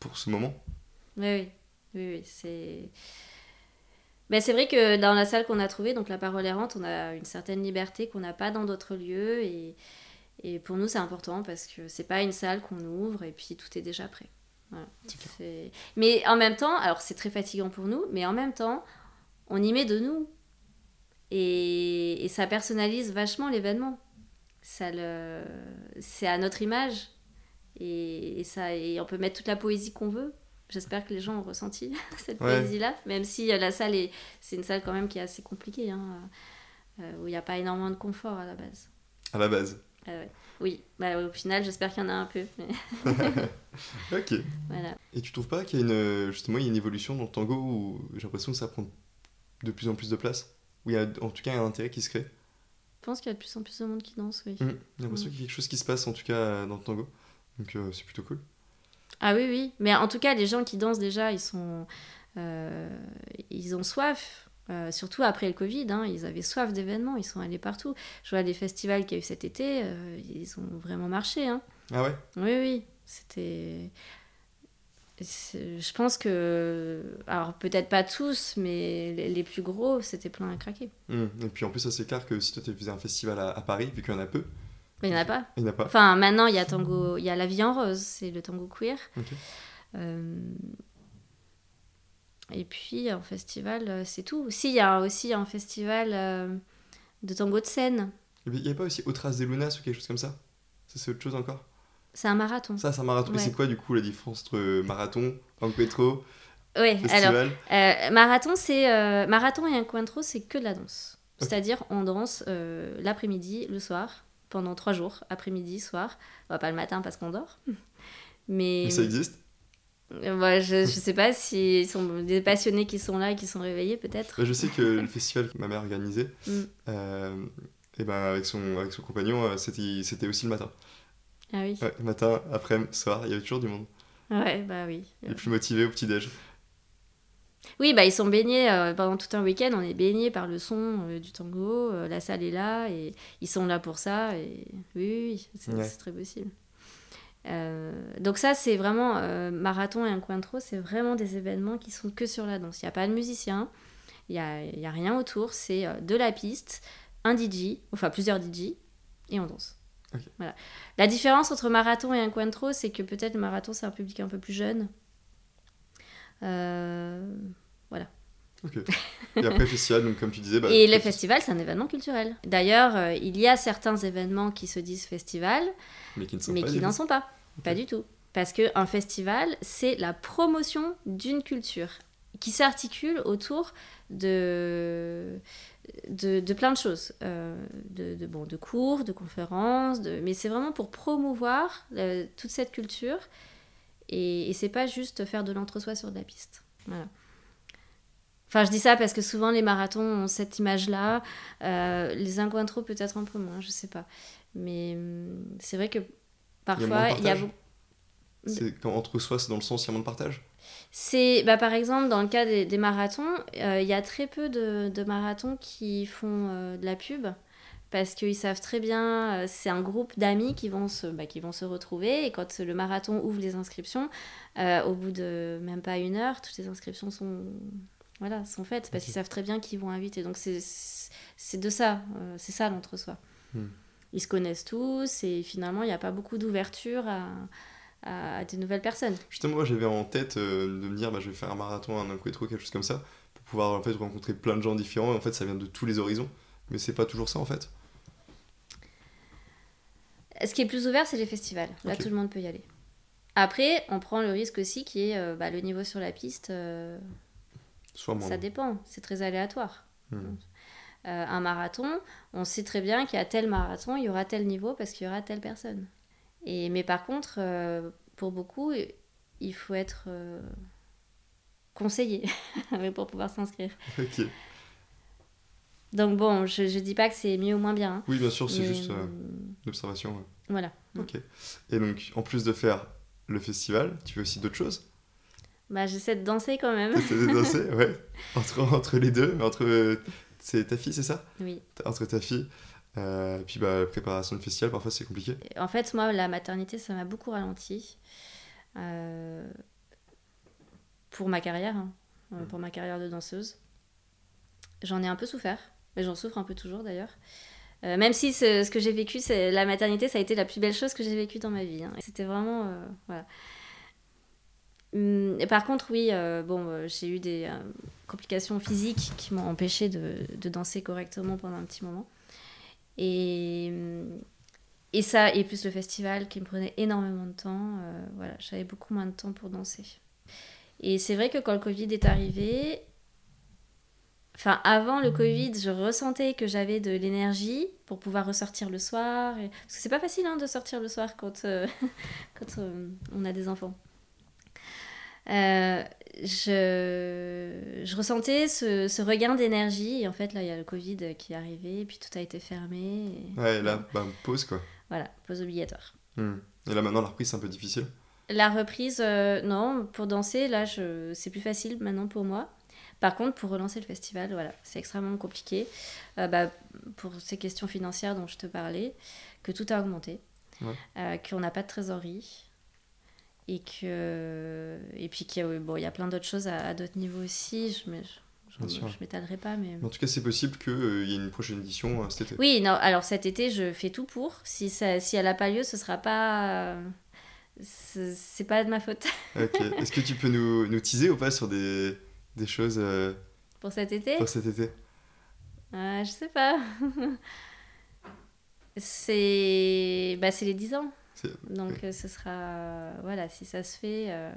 A: pour ce moment.
B: Oui, oui, oui, c'est. Ben, c'est vrai que dans la salle qu'on a trouvée, donc la parole errante, on a une certaine liberté qu'on n'a pas dans d'autres lieux. Et, et pour nous, c'est important parce que c'est pas une salle qu'on ouvre et puis tout est déjà prêt. Mais en même temps, alors c'est très fatigant pour nous, mais en même temps, on y met de nous. Et, et ça personnalise vachement l'événement. Ça le... C'est à notre image. Et, ça, et on peut mettre toute la poésie qu'on veut. J'espère que les gens ont ressenti <laughs> cette poésie-là, même si euh, la salle est, c'est une salle quand même qui est assez compliquée, hein, euh, où il n'y a pas énormément de confort à la base.
A: À la base.
B: Ah oui, bah, au final, j'espère qu'il y en a un peu. <laughs>
A: ok.
B: Voilà.
A: Et tu trouves pas qu'il y a une, justement, il y a une évolution dans le tango où j'ai l'impression que ça prend de plus en plus de place? Où il y a en tout cas un intérêt qui se crée?
B: Je pense qu'il y a de plus en plus de monde qui danse, oui.
A: Mmh. J'ai l'impression mmh. qu'il y a quelque chose qui se passe en tout cas dans le tango. Donc euh, c'est plutôt cool.
B: Ah oui, oui. Mais en tout cas, les gens qui dansent déjà, ils sont. Euh, ils ont soif. Euh, surtout après le Covid, hein, ils avaient soif d'événements, ils sont allés partout. Je vois les festivals qu'il y a eu cet été, ils ont vraiment marché. Hein.
A: Ah ouais?
B: Oui, oui. C'était. Je pense que. Alors peut-être pas tous, mais les, plus gros, c'était plein à craquer.
A: Mmh. Et puis en plus, ça c'est clair que si toi tu faisais un festival à, à Paris, vu qu'il y en a peu,
B: il n'y en a pas.
A: Il n'y en a pas.
B: Enfin, maintenant, il y a tango, il y a La vie en rose, c'est le tango queer. Euh, et puis, en festival, euh, c'est tout. Si, il y a aussi un festival euh, de tango de scène.
A: Il n'y a pas aussi Otras de Lunas ou quelque chose comme ça? Ça, c'est autre chose encore?
B: C'est un marathon.
A: Ça, c'est un marathon. Mais c'est quoi, du coup, la différence entre marathon, encuentro,
B: Oui, alors, marathon, c'est... marathon et encuentro, c'est que de la danse. C'est-à-dire, on danse l'après-midi, le soir pendant trois jours, après-midi, soir. va pas le matin parce qu'on dort. Mais,
A: ça existe?
B: Je, je sais pas s'ils sont des passionnés qui sont là et qui sont réveillés peut-être.
A: Je sais que le festival que ma mère organisait, mm. euh, et ben avec, son, avec son compagnon, euh, c'était aussi le matin.
B: Ah oui.
A: Ouais, matin, après, soir, il y avait toujours du monde.
B: Ouais, bah oui.
A: Les plus motivés au petit-déj.
B: Oui, bah ils sont baignés euh, pendant tout un week-end. On est baignés par le son euh, du tango. euh, la salle est là et ils sont là pour ça. Et oui, oui, c'est
A: Ouais.
B: très possible. Donc ça, c'est vraiment marathon et encuentro, c'est vraiment des événements qui sont que sur la danse. Il n'y a pas de musicien, il n'y a, y a rien autour. C'est de la piste, un DJ, enfin plusieurs DJ, et on danse. Voilà. La différence entre marathon et encuentro, c'est que peut-être le marathon, c'est un public un peu plus jeune. Euh,
A: Ok. Et après, <laughs> festival, donc comme tu disais. Bah,
B: et le festival, c'est un événement culturel. D'ailleurs, euh, il y a certains événements qui se disent festival,
A: Mais qui sont
B: n'en sont pas. Pas du tout. Parce qu'un festival, c'est la promotion d'une culture qui s'articule autour de, de, de plein de choses. Euh, de, de, bon, de cours, de conférences, de... mais c'est vraiment pour promouvoir euh, toute cette culture. Et, et c'est pas juste faire de l'entre-soi sur de la piste. Voilà. Enfin, je dis ça parce que souvent les marathons ont cette image-là. Euh, les encuentros peut-être un peu moins, je sais pas. Mais hum, c'est vrai que
A: moins
B: parfois, il y a,
A: quand entre soi, c'est dans le sens, il y a moins de partage?
B: c'est, bah, par exemple, dans le cas des, des marathons, euh, il y a très peu de, de marathons qui font euh, de la pub parce qu'ils savent très bien, euh, c'est un groupe d'amis qui, vont se- bah, qui vont se retrouver et quand le marathon ouvre les inscriptions, euh, au bout de même pas une heure, toutes les inscriptions sont, voilà, sont faites parce qu'ils savent très bien qui vont inviter. Donc c'est, c'est de ça, euh, c'est ça l'entre-soi.
A: Hmm.
B: Ils se connaissent tous et finalement il n'y a pas beaucoup d'ouverture à, à- à des nouvelles personnes.
A: Justement, moi, j'avais en tête euh, de me dire, bah, je vais faire un marathon, un encuentro, quelque chose comme ça, pour pouvoir en fait rencontrer plein de gens différents. Et en fait, ça vient de tous les horizons. Mais c'est pas toujours ça, en fait.
B: Ce qui est plus ouvert, c'est les festivals. Là, tout le monde peut y aller. Après, on prend le risque aussi qui est euh, bah, le niveau sur la piste, euh,
A: Soit moins.
B: ça dépend, c'est très aléatoire.
A: Hmm.
B: Euh, un marathon, on sait très bien a tel marathon, il y aura tel niveau parce qu'il y aura telle personne. Et, mais par contre, pour beaucoup, il faut être conseillé <laughs> pour pouvoir s'inscrire.
A: Ok.
B: Donc bon, je ne dis pas que c'est mieux ou moins bien. hein,
A: Oui, bien sûr, c'est juste euh,
B: hum,
A: une observation. ouais.
B: Voilà.
A: Ok. Et donc, en plus de faire le festival, tu fais aussi d'autres choses?
B: Bah, J'essaie de danser quand même.
A: T'essaies de danser, <laughs> ouais. Entre, entre les deux, mais entre. euh, C'est ta fille, c'est ça?
B: Oui.
A: Entre ta fille. Euh, puis, bah, préparation de festival, parfois c'est compliqué.
B: En fait, moi, la maternité, ça m'a beaucoup ralenti. Euh, pour ma carrière, hein, euh, pour ma carrière de danseuse. J'en ai un peu souffert, mais j'en souffre un peu toujours d'ailleurs. Euh, même si ce, que j'ai vécu, c'est la maternité, ça a été la plus belle chose que j'ai vécue dans ma vie. hein. C'était vraiment. euh, voilà. Hum, par contre, oui, euh, bon, j'ai eu des complications physiques qui m'ont empêché de, de danser correctement pendant un petit moment. Et, hum, et ça, et plus le festival qui me prenait énormément de temps, voilà, j'avais beaucoup moins de temps pour danser. Et c'est vrai que quand le Covid est arrivé, enfin avant le Covid, je ressentais que j'avais de l'énergie pour pouvoir ressortir le soir. et- Parce que c'est pas facile hein, de sortir le soir quand, euh, <laughs> quand euh, on a des enfants. Euh, je, je ressentais ce, ce regain d'énergie. Et en fait, là, il y a le Covid qui est arrivé, et puis tout a été fermé. et-
A: Ouais, et là, bah, pause quoi.
B: Voilà, pause obligatoire.
A: Hmm. Et là, maintenant, la reprise, c'est un peu difficile?
B: La reprise, non, pour danser, là, je... c'est plus facile maintenant pour moi. Par contre, pour relancer le festival, voilà, c'est extrêmement compliqué. Euh, bah, pour ces questions financières dont je te parlais, que tout a augmenté,
A: Ouais.
B: euh, qu'on n'a pas de trésorerie, et que et puis qu'il y a, bon, il y a plein d'autres choses à, à d'autres niveaux aussi. Je ne
A: sûr.
B: je m'étalerai pas, mais...
A: Mais en tout cas, c'est possible qu'il y ait une prochaine édition euh, cet été.
B: Oui, non, alors cet été, je fais tout pour. Si, ça, si elle n'a pas lieu, ce sera pas... C'est c'est pas de ma faute.
A: Ok. Est-ce que tu peux nous, nous teaser ou pas sur des, des choses euh,
B: Pour cet été
A: pour cet été
B: Euh, Je sais pas. <laughs> c'est bah, c'est les 10 ans. Donc euh, ce sera... Voilà, si ça se fait... euh,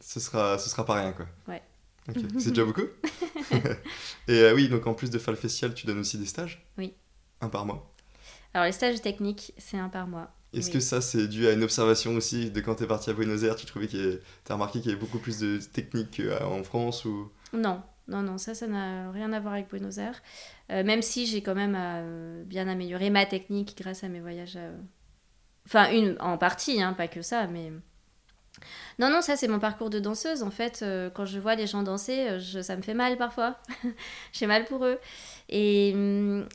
A: ce sera, ce sera pas rien quoi.
B: Ouais. <laughs>
A: C'est déjà beaucoup <laughs> Et oui, donc en plus de faire le festival, tu donnes aussi des stages
B: Oui.
A: Un par mois.
B: Alors les stages techniques, c'est un par mois.
A: Est-ce
B: Oui.
A: que ça, c'est dû à une observation aussi de quand t'es parti à Buenos Aires Tu trouvais qu'il y ait- t'as remarqué qu'il y avait beaucoup plus de techniques qu'en France ou...
B: Non, non, non, ça, ça n'a rien à voir avec Buenos Aires. Euh, même si j'ai quand même euh, bien amélioré ma technique grâce à mes voyages euh, Enfin, une en partie, hein, pas que ça, mais. Non, non, ça c'est mon parcours de danseuse. En fait, euh, quand je vois les gens danser, euh, je, ça me fait mal parfois. <laughs> J'ai mal pour eux. Et. hum,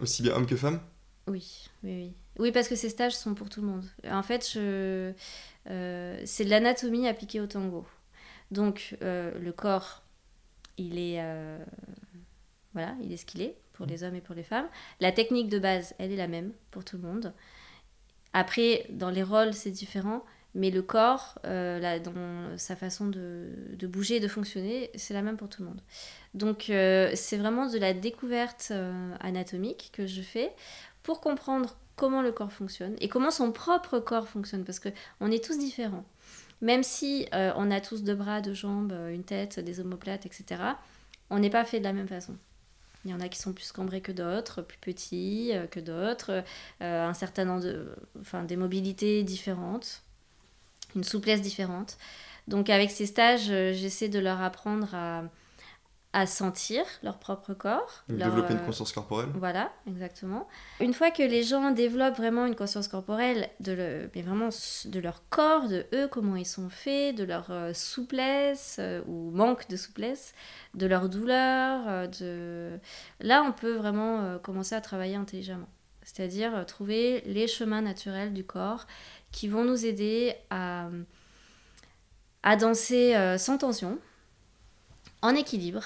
A: Aussi bien homme que femme?
B: Oui, oui, oui. Oui, parce que ces stages sont pour tout le monde. En fait, euh, c'est de l'anatomie appliquée au tango. Donc, euh, le corps, il est, euh, voilà, il est ce qu'il est pour les hommes et pour les femmes. La technique de base, elle est la même pour tout le monde. Après, dans les rôles, c'est différent. Mais le corps, euh, là, dans sa façon de, de bouger et de fonctionner, c'est la même pour tout le monde. Donc, euh, c'est vraiment de la découverte euh, anatomique que je fais pour comprendre comment le corps fonctionne et comment son propre corps fonctionne, parce qu'on est tous différents. Même si on a tous deux bras, deux jambes, une tête, des omoplates, etc., on n'est pas fait de la même façon. Il y en a qui sont plus cambrés que d'autres, plus petits que d'autres, un certain nombre de, enfin, des mobilités différentes, une souplesse différente. Donc avec ces stages, euh, j'essaie de leur apprendre à, à sentir leur propre corps.
A: Donc,
B: leur,
A: Développer une
B: euh,
A: conscience corporelle
B: voilà, exactement. Une fois que les gens développent vraiment une conscience corporelle de, le, mais vraiment de leur corps, de eux, comment ils sont faits, de leur euh, souplesse euh, ou manque de souplesse, de leur douleur, euh, de... là on peut vraiment euh, commencer à travailler intelligemment. C'est-à-dire trouver les chemins naturels du corps qui vont nous aider à, à danser euh, sans tension, en équilibre,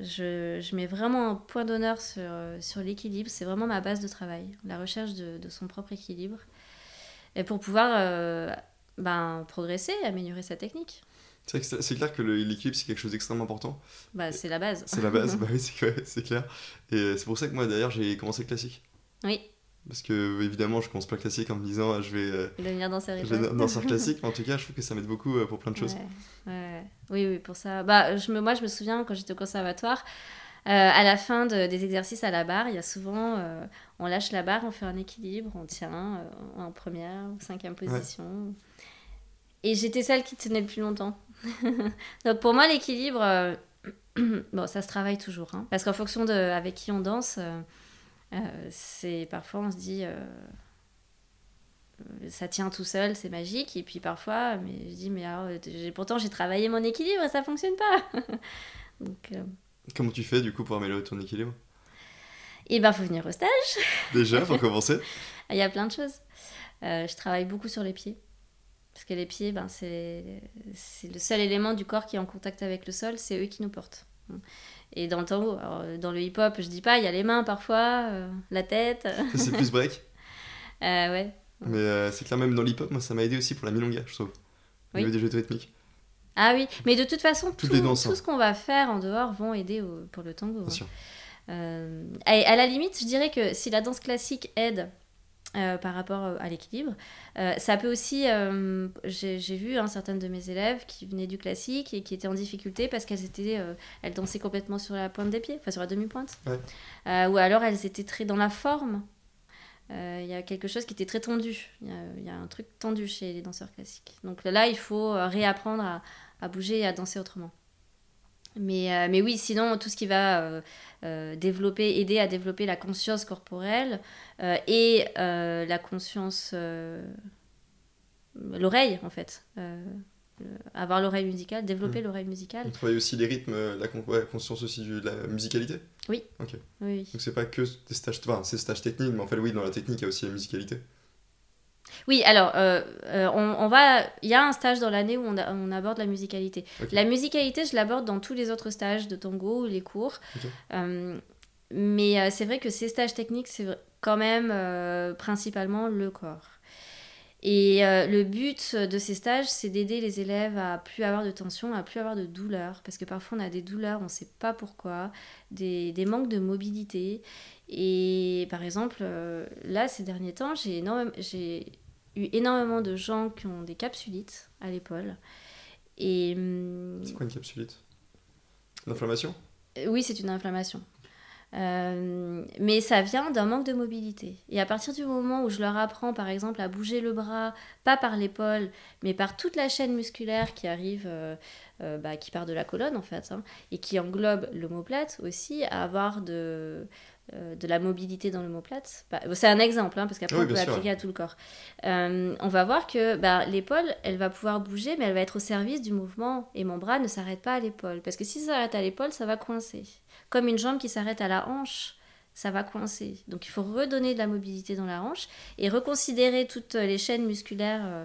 B: je, je mets vraiment un point d'honneur sur, euh, sur l'équilibre. C'est vraiment ma base de travail, la recherche de, de son propre équilibre. Et pour pouvoir euh, ben, progresser, améliorer sa technique.
A: C'est clair que l'équilibre, c'est quelque chose d'extrêmement important.
B: Bah, c'est la base.
A: C'est la base, <laughs> bah oui, c'est clair. Et c'est pour ça que moi, d'ailleurs, j'ai commencé le classique.
B: Oui,
A: Parce que, évidemment, je commence pas le classique en me disant, ah, je vais, euh,
B: devenir danseur
A: je vais le <laughs> classique, mais en tout cas, je trouve que ça m'aide beaucoup euh, pour plein de choses.
B: Ouais, ouais. Oui, oui, pour ça. Bah, je me, moi, je me souviens quand j'étais au conservatoire, euh, à la fin de- des exercices à la barre, il y a souvent, euh, on lâche la barre, on fait un équilibre, on tient en première ou cinquième position. Et j'étais celle qui tenait le plus longtemps. <laughs> Donc pour moi, l'équilibre, <clears throat> bon, ça se travaille toujours. hein. parce qu'en fonction de avec qui on danse, c'est parfois on se dit. euh, ça tient tout seul, c'est magique. Et puis parfois, mais je dis, mais alors, pourtant j'ai travaillé mon équilibre et ça fonctionne pas. <laughs> Donc, euh,
A: Comment tu fais, du coup, pour améliorer ton équilibre?
B: Et ben, faut venir au stage.
A: Déjà, pour <laughs> commencer?
B: Il y a plein de choses. Euh, je travaille beaucoup sur les pieds. Parce que les pieds, ben, c'est c'est le seul élément du corps qui est en contact avec le sol, c'est eux qui nous portent. Et dans le tango, alors, dans le hip-hop, je dis pas, il y a les mains parfois, euh, la tête.
A: C'est plus break. <laughs>
B: Euh, ouais.
A: Mais euh, c'est clair, même dans l'hip-hop, moi, ça m'a aidé aussi pour la milonga, je trouve. Au
B: Oui.
A: niveau des jeux rythmiques.
B: Ah oui, mais de toute façon, tout,
A: les danses,
B: tout
A: hein.
B: ce qu'on va faire en dehors vont aider au- pour le tango.
A: Bien
B: hein.
A: sûr.
B: Euh, et à la limite, je dirais que si la danse classique aide euh, par rapport à l'équilibre, euh, ça peut aussi. euh, J'ai vu hein, certaines de mes élèves qui venaient du classique et qui étaient en difficulté parce qu'elles étaient, euh, elles dansaient complètement sur la pointe des pieds, enfin sur la demi-pointe,
A: Ouais.
B: Euh, ou alors elles étaient très dans la forme. Euh, Il y a quelque chose qui était très tendu. Il y, a- il y a un truc tendu chez les danseurs classiques. Donc là, il faut euh, réapprendre à, à bouger et à danser autrement. Mais, euh, mais oui, sinon, tout ce qui va euh, euh, développer, aider à développer la conscience corporelle et la conscience. l'oreille, en fait. Avoir l'oreille musicale, développer
A: Mm.
B: l'oreille musicale.
A: On travaille aussi les rythmes, la con- conscience aussi de la musicalité.
B: Oui, oui.
A: Donc c'est pas que des stages, enfin c'est stages techniques, mais en fait oui, dans la technique il y a aussi la musicalité.
B: Oui, alors, euh, euh, on, on va... Il y a un stage dans l'année où on, a- on aborde la musicalité. La musicalité, je l'aborde dans tous les autres stages de tango ou les cours. Euh, mais c'est vrai que ces stages techniques, c'est quand même principalement le corps. Et euh, le but de ces stages, c'est d'aider les élèves à plus avoir de tension, à plus avoir de douleur, parce que parfois on a des douleurs, on ne sait pas pourquoi, des, des manques de mobilité. Et par exemple, euh, là, ces derniers temps, j'ai eu énormément de gens qui ont des capsulites à l'épaule. Et hum,
A: C'est quoi une capsulite? L'inflammation
B: Oui, c'est une inflammation. Euh, mais ça vient d'un manque de mobilité. Et à partir du moment où je leur apprends, par exemple, à bouger le bras, pas par l'épaule, mais par toute la chaîne musculaire qui arrive, euh, euh, bah, qui part de la colonne en fait, hein, et qui englobe l'omoplate aussi, à avoir de, de la mobilité dans l'omoplate. Bah, c'est un exemple, hein, parce qu'après
A: Oui,
B: on peut
A: sûr.
B: appliquer à tout le corps. On va voir que bah, l'épaule, elle va pouvoir bouger, mais elle va être au service du mouvement. Et mon bras ne s'arrête pas à l'épaule. Parce que si ça s'arrête à l'épaule, ça va coincer. Comme une jambe qui s'arrête à la hanche, ça va coincer. Donc il faut redonner de la mobilité dans la hanche et reconsidérer toutes les chaînes musculaires. euh,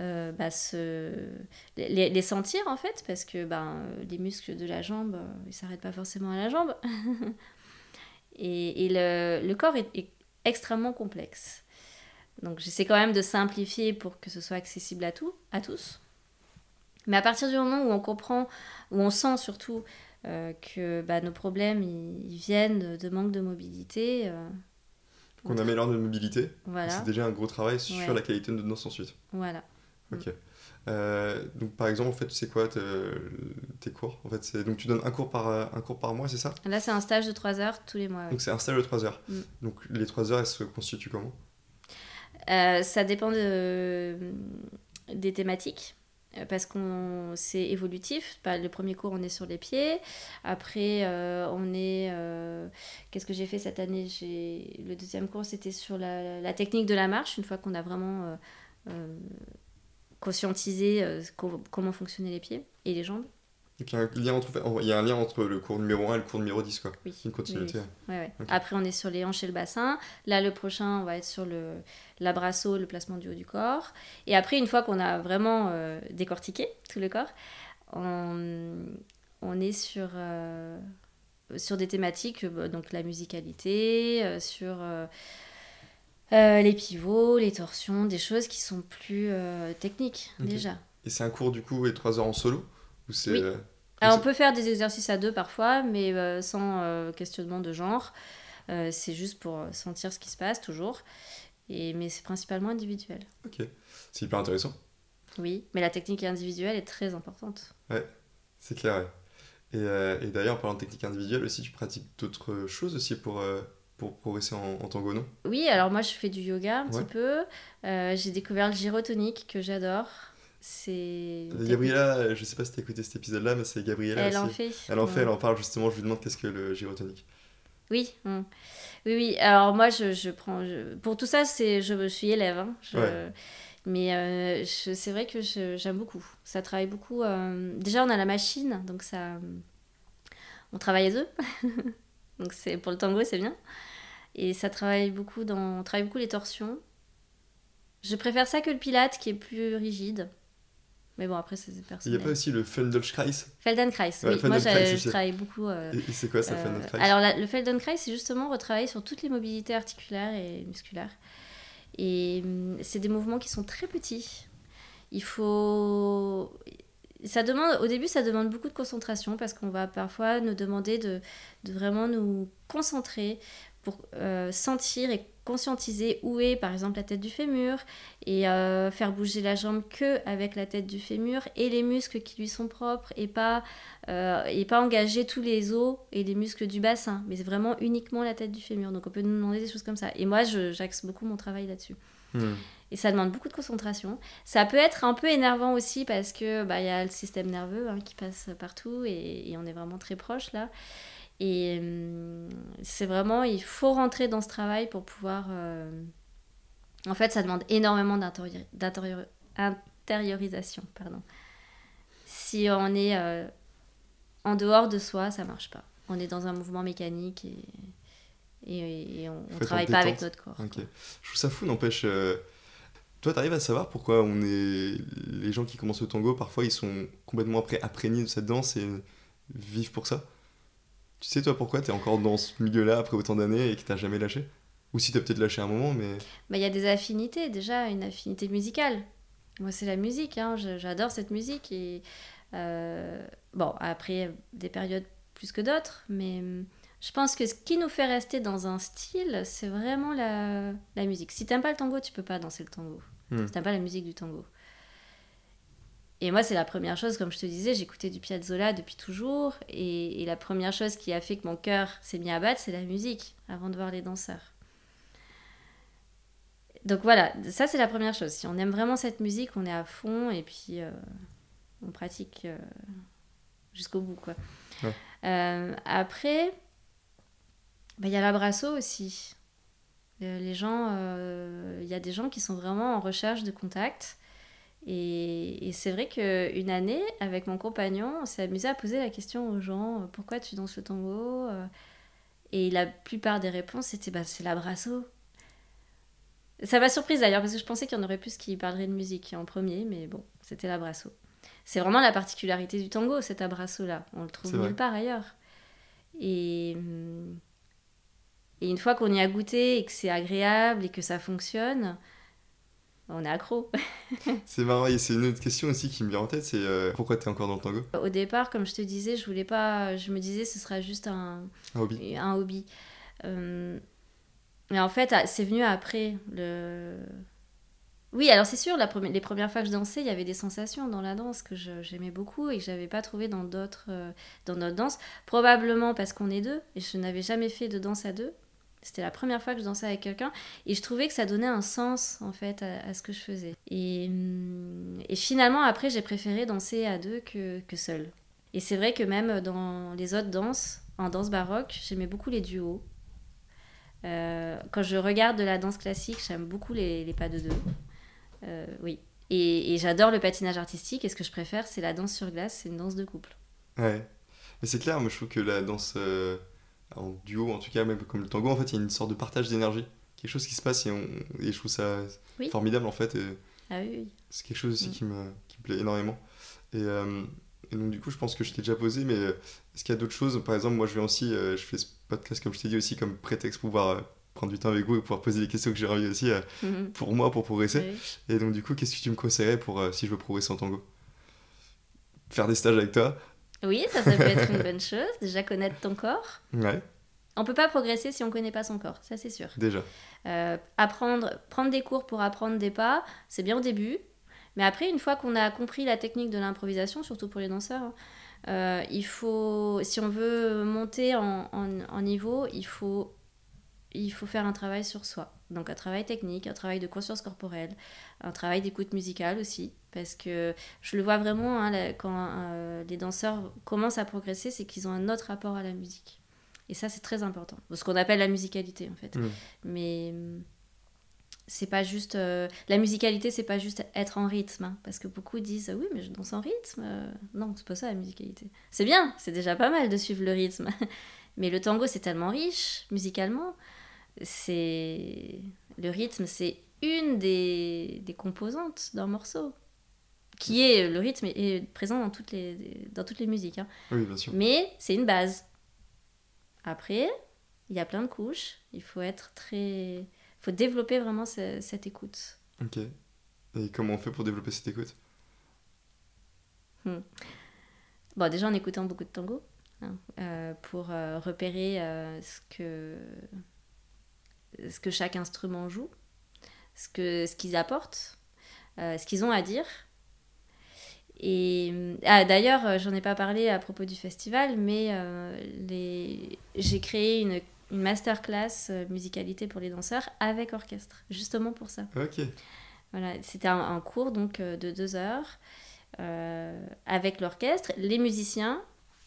B: euh, bah, se- les, sentir en fait parce que ben, les muscles de la jambe euh, ils s'arrêtent pas forcément à la jambe <laughs> et, le corps est, est extrêmement complexe donc j'essaie quand même de simplifier pour que ce soit accessible à, tout, à tous mais à partir du moment où on comprend où on sent surtout euh, que bah, nos problèmes ils, ils viennent de, manque de mobilité euh,
A: Qu'on améliore notre mobilité.
B: voilà
A: C'est déjà un gros travail sur
B: Ouais.
A: la qualité de danse ensuite.
B: voilà
A: Ok. Euh, donc par exemple, en fait, tu sais quoi tes, cours En fait, c'est donc tu donnes un cours par un cours par mois, c'est ça?
B: Là c'est un stage de 3 heures tous les mois ouais.
A: Donc c'est un stage de 3 heures.
B: Mm.
A: Donc les 3 heures, elles se constituent comment?
B: Ça dépend de, des thématiques. Euh, Parce qu'on c'est évolutif. Bah, le premier cours, on est sur les pieds. Après, euh, on est. euh, Qu'est-ce que j'ai fait cette année? J'ai Le deuxième cours, c'était sur la, technique de la marche, une fois qu'on a vraiment conscientisé co- comment fonctionnaient les pieds et les jambes.
A: Donc il y, a un lien entre, il y a un lien entre le cours numéro 1 et le cours numéro 10, quoi.
B: Oui.
A: Une continuité.
B: Oui, oui. Ouais, ouais.
A: Ok.
B: Après, on est sur les hanches et le bassin. Là, le prochain, on va être sur le l'abrasso, le placement du haut du corps. Et après, une fois qu'on a vraiment euh, décortiqué tout le corps, on, on est sur, euh, sur des thématiques, euh, donc la musicalité, euh, sur les pivots, les torsions, des choses qui sont plus techniques déjà.
A: Et c'est un cours du coup et 3 heures en solo Ou c'est.
B: Oui. Alors, on peut faire des exercices à deux parfois, mais euh, sans euh, questionnement de genre. Euh, c'est juste pour sentir ce qui se passe toujours. Et, mais c'est principalement individuel.
A: Ok. C'est hyper intéressant.
B: Oui, mais la technique individuelle est très importante.
A: C'est clair, ouais. Et, et d'ailleurs, en parlant de technique individuelle aussi, tu pratiques d'autres choses aussi pour, pour progresser en, en tango, non?
B: Oui, alors moi je fais du yoga un
A: Ouais.
B: petit peu. Euh, J'ai découvert le gyrotonique que j'adore. C'est. une
A: Gabriella, euh, je sais pas si t'as écouté cet épisode-là, mais c'est Gabriella
B: Elle en
A: aussi.
B: fait.
A: Elle en fait, elle en parle justement. Je lui demande qu'est-ce que le gyrotonique.
B: Oui, hum. oui, oui. Alors moi, je, je prends. je- Pour tout ça, c'est je, je suis élève. hein. Je-
A: Ouais.
B: Mais euh, c'est vrai que j'aime beaucoup. Ça travaille beaucoup. euh, Déjà, on a la machine, donc ça. On travaille à deux. <laughs> donc c'est pour le tango, c'est bien. Et ça travaille beaucoup dans. On travaille beaucoup les torsions. Je préfère ça que le pilate qui est plus rigide. Mais bon, après, c'est
A: Il n'y a
B: personnel.
A: pas aussi le Feldenkrais?
B: Feldenkrais,
A: Ouais,
B: oui. Moi,
A: Feldenkrais, je
B: travaille beaucoup. euh,
A: Et, c'est quoi ça,
B: euh,
A: Feldenkrais?
B: alors, la- le Feldenkrais, c'est justement retravailler sur toutes les mobilités articulaires et musculaires. Et hum, c'est des mouvements qui sont très petits. Il faut. Ça demande, au début, ça demande beaucoup de concentration parce qu'on va parfois nous demander de, de vraiment nous concentrer pour euh, sentir et conscientiser où est par exemple la tête du fémur et euh, faire bouger la jambe que avec la tête du fémur et les muscles qui lui sont propres et pas euh, et pas engager tous les os et les muscles du bassin mais c'est vraiment uniquement la tête du fémur donc on peut nous demander des choses comme ça et moi j'axe beaucoup mon travail là-dessus
A: Hmm.
B: et ça demande beaucoup de concentration. Ça peut être un peu énervant aussi parce que bah, il y a le système nerveux hein, qui passe partout et, et on est vraiment très proche là. Et hum, c'est vraiment, il faut rentrer dans ce travail pour pouvoir. euh, En fait, ça demande énormément d'intérieur- d'intérieur- intériorisation. Pardon. Si on est euh, en dehors de soi, ça marche pas. On est dans un mouvement mécanique et, et, et on,
A: en
B: travaille pas avec notre corps.
A: Ok.
B: quoi.
A: Je trouve ça fou, n'empêche. euh, Toi, t'arrives à savoir pourquoi on est. Les gens qui commencent le tango, parfois, ils sont complètement après imprégnés de cette danse et vivent pour ça? Tu sais, toi, pourquoi t'es encore dans ce milieu-là après autant d'années et que t'as jamais lâché? Ou si t'as peut-être lâché un moment, mais.
B: Bah, il y a des affinités, déjà, une affinité musicale. Moi, c'est la musique, hein, j'adore cette musique. Et, euh, bon, après, des périodes plus que d'autres, mais hum, je pense que ce qui nous fait rester dans un style, c'est vraiment la, la musique. Si t'aimes pas le tango, tu peux pas danser le tango.
A: Hmm.
B: Si t'aimes pas la musique du tango. Et moi, c'est la première chose, comme je te disais, j'écoutais du Piazzolla depuis toujours. Et, et la première chose qui a fait que mon cœur s'est mis à battre, c'est la musique, avant de voir les danseurs. Donc voilà, ça c'est la première chose. Si on aime vraiment cette musique, on est à fond et puis euh, on pratique euh, jusqu'au bout. Quoi.
A: Ouais.
B: Euh, après, bah, il y a l'abrasso aussi. Les gens, il y a des gens qui sont vraiment en recherche de contact. Et, et c'est vrai qu'une année, avec mon compagnon, on s'est amusé à poser la question aux gens pourquoi tu danses le tango Et la plupart des réponses, c'était bah, c'est l'abrasso. Ça m'a surprise d'ailleurs, parce que je pensais qu'il y en aurait plus qui parleraient de musique en premier, mais bon, c'était l'abrasso. C'est vraiment la particularité du tango, cet abrasso-là. On le trouve nulle part ailleurs. Et, et une fois qu'on y a goûté et que c'est agréable et que ça fonctionne, on est accro. <laughs>
A: c'est marrant, et c'est une autre question aussi qui me vient en tête, c'est euh, pourquoi tu es encore dans le tango?
B: Au départ, comme je te disais, je voulais pas, je me disais ce sera juste un,
A: un hobby.
B: Un hobby. Euh, mais en fait, ah, c'est venu après le. Oui, alors c'est sûr, la les premières fois que je dansais, il y avait des sensations dans la danse que j'aimais beaucoup et que j'avais pas trouvé dans d'autres, euh, dans notre danse. Probablement parce qu'on est deux et je n'avais jamais fait de danse à deux. C'était la première fois que je dansais avec quelqu'un et je trouvais que ça donnait un sens en fait à, ce que je faisais. Et, hum, et finalement après j'ai préféré danser à deux que, que seul. Et c'est vrai que même dans les autres danses, en danse baroque, j'aimais beaucoup les duos. Euh, quand je regarde de la danse classique, j'aime beaucoup les, les, pas de deux. Euh, oui. Et, et j'adore le patinage artistique. Et ce que je préfère, c'est la danse sur glace. C'est une danse de couple.
A: Ouais. Mais c'est clair, moi je trouve que la danse euh, en duo, en tout cas, même comme le tango, en fait, il y a une sorte de partage d'énergie. Quelque chose qui se passe et, on, et je trouve ça formidable en fait.
B: ah oui,
A: C'est quelque chose aussi mm. qui, me, qui, me, plaît énormément. Et, et, donc, du coup, je pense que je t'ai déjà posé, mais est-ce qu'il y a d'autres choses? Par exemple, moi je vais aussi, je fais ce podcast, comme je t'ai dit aussi, comme prétexte pour pouvoir euh, prendre du temps avec vous et pouvoir poser les questions que j'ai envie aussi euh, mhm. pour moi, pour progresser. Et donc, du coup, qu'est-ce que tu me conseillerais pour euh, si je veux progresser en tango? Faire des stages avec toi
B: Oui, ça, ça peut être une bonne chose. Déjà connaître ton corps.
A: Ouais.
B: On peut pas progresser si on connaît pas son corps, ça c'est sûr.
A: Déjà.
B: apprendre, prendre des cours pour apprendre des pas, c'est bien au début. Mais après, une fois qu'on a compris la technique de l'improvisation, surtout pour les danseurs, hein, euh, il faut, si on veut monter en, en, niveau, il faut, il faut faire un travail sur soi. Donc un travail technique, un travail de conscience corporelle, un travail d'écoute musicale aussi. Parce que je le vois vraiment hein, quand euh, les danseurs commencent à progresser, c'est qu'ils ont un autre rapport à la musique. Et ça, c'est très important. Ce qu'on appelle la musicalité, en fait. Mmh. Mais c'est pas juste euh, la musicalité c'est pas juste être en rythme hein, parce que beaucoup disent oui mais je danse en rythme euh, non c'est pas ça la musicalité c'est bien c'est déjà pas mal de suivre le rythme <laughs> mais le tango c'est tellement riche musicalement c'est le rythme c'est une des, des composantes d'un morceau qui est le rythme est présent dans toutes les dans toutes les musiques hein.
A: oui, bien sûr.
B: mais c'est une base après il y a plein de couches il faut être très faut développer vraiment cette écoute.
A: Ok. Et comment on fait pour développer cette écoute?
B: Hmm. Bon, déjà en écoutant beaucoup de tango, hein, euh, pour euh, repérer euh, ce, que, ce que chaque instrument joue, ce qu'ils ce qu'ils apportent, ce qu'ils ont à dire. Et ah, d'ailleurs, j'en ai pas parlé à propos du festival, mais les... j'ai créé une une masterclass euh, musicalité pour les danseurs avec orchestre, justement pour ça.
A: Ok.
B: Voilà, c'était un, cours donc euh, de deux heures euh, avec l'orchestre, les musiciens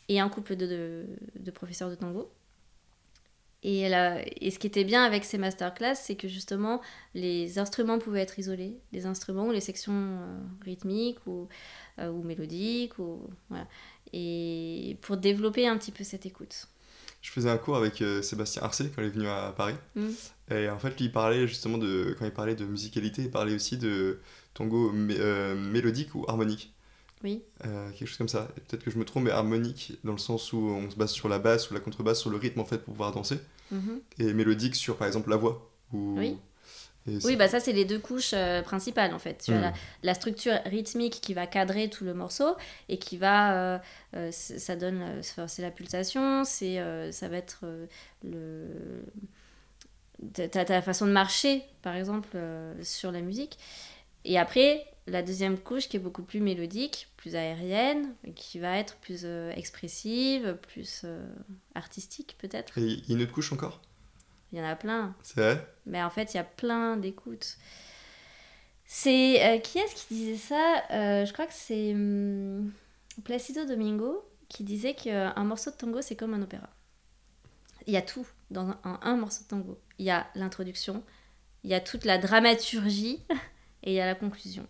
B: et un couple de, de, professeurs de tango. Et, et, ce qui était bien avec ces masterclass, c'est que justement, les instruments pouvaient être isolés, les instruments ou les sections rythmiques ou, ou mélodiques. Ou, voilà. Et pour développer un petit peu cette écoute
A: je faisais un cours avec euh, Sébastien Arcé quand il est venu à Paris. Mm. Et en fait, lui, il parlait justement de. Quand il parlait de musicalité, il parlait aussi de tango euh, mélodique ou harmonique.
B: Oui.
A: Euh, quelque chose comme ça. Peut-être que je me trompe, mais harmonique dans le sens où on se base sur la basse ou la contrebasse, sur le rythme en fait pour pouvoir danser. Mm-hmm. Et mélodique sur par exemple la voix. Ou...
B: Oui. Oui, bah ça, c'est les deux couches euh, principales en fait. Tu as hmm. la, structure rythmique qui va cadrer tout le morceau et qui va. Euh, euh, ça donne. c'est la pulsation, c'est ça va être le. Ta, ta, façon de marcher, par exemple, sur la musique. Et après, la deuxième couche qui est beaucoup plus mélodique, plus aérienne, qui va être plus expressive, plus artistique peut-être.
A: Et il y a une autre couche encore?
B: Il y en a plein.
A: C'est vrai?
B: Mais en fait, il y a plein d'écoutes. C'est. Euh, qui est-ce qui disait ça? Euh, Je crois que c'est hum, Placido Domingo qui disait qu'un morceau de tango, c'est comme un opéra. il y a tout dans un, un morceau de tango. Il y a l'introduction, il y a toute la dramaturgie <laughs> et il y a la conclusion.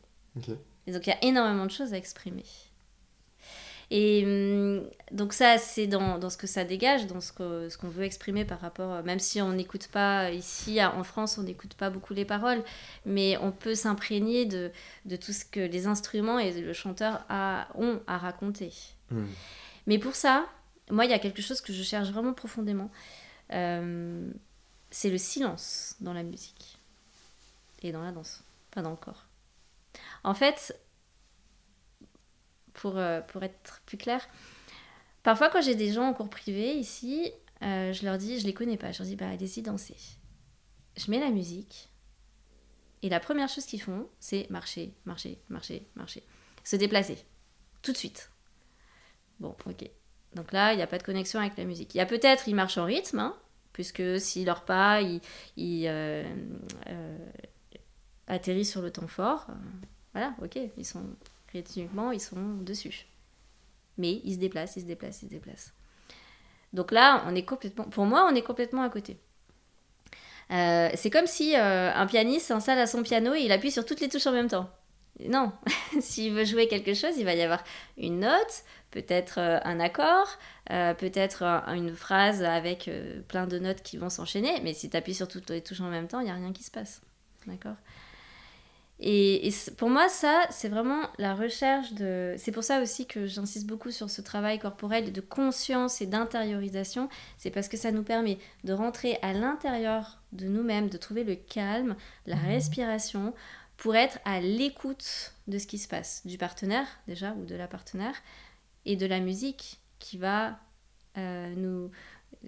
B: Et donc il y a énormément de choses à exprimer. Et hum, donc ça, c'est dans, dans, ce que ça dégage, dans ce qu'on ce qu'on veut exprimer par rapport, même si on n'écoute pas ici en France, on n'écoute pas beaucoup les paroles, mais on peut s'imprégner de, de, tout ce que les instruments et le chanteur a, ont à raconter. Hmm. Mais pour ça, moi, il y a quelque chose que je cherche vraiment profondément. Euh, c'est le silence dans la musique et dans la danse, pas dans le corps. En fait, pour, euh, pour être plus clair, parfois quand j'ai des gens en cours privé ici, euh, je leur dis, je les connais pas, je leur dis, bah allez-y danser. Je mets la musique, et la première chose qu'ils font, c'est marcher, marcher, marcher, marcher. Se déplacer. Tout de suite. Bon, ok. Donc là, il n'y a pas de connexion avec la musique. Il y a peut-être, ils marchent en rythme, hein, puisque si leur pas, ils, ils euh, atterrissent sur le temps fort, voilà, ok, ils sont rythmiquement, ils sont dessus. Mais ils se déplacent, ils se déplacent, ils se déplacent. Donc là, on est complètement, pour moi, on est complètement à côté. Euh, c'est comme si euh, un pianiste s'installe à son piano et il appuie sur toutes les touches en même temps. Non, <laughs> s'il veut jouer quelque chose, il va y avoir une note, peut-être euh, un accord, peut-être une phrase avec plein de notes qui vont s'enchaîner, mais si tu appuies sur toutes les touches en même temps, il n'y a rien qui se passe. D'accord? Et, pour moi, ça, c'est vraiment la recherche de... C'est pour ça aussi que j'insiste beaucoup sur ce travail corporel de conscience et d'intériorisation. C'est parce que ça nous permet de rentrer à l'intérieur de nous-mêmes, de trouver le calme, la mmh. respiration, pour être à l'écoute de ce qui se passe, du partenaire déjà, ou de la partenaire, et de la musique qui va euh, nous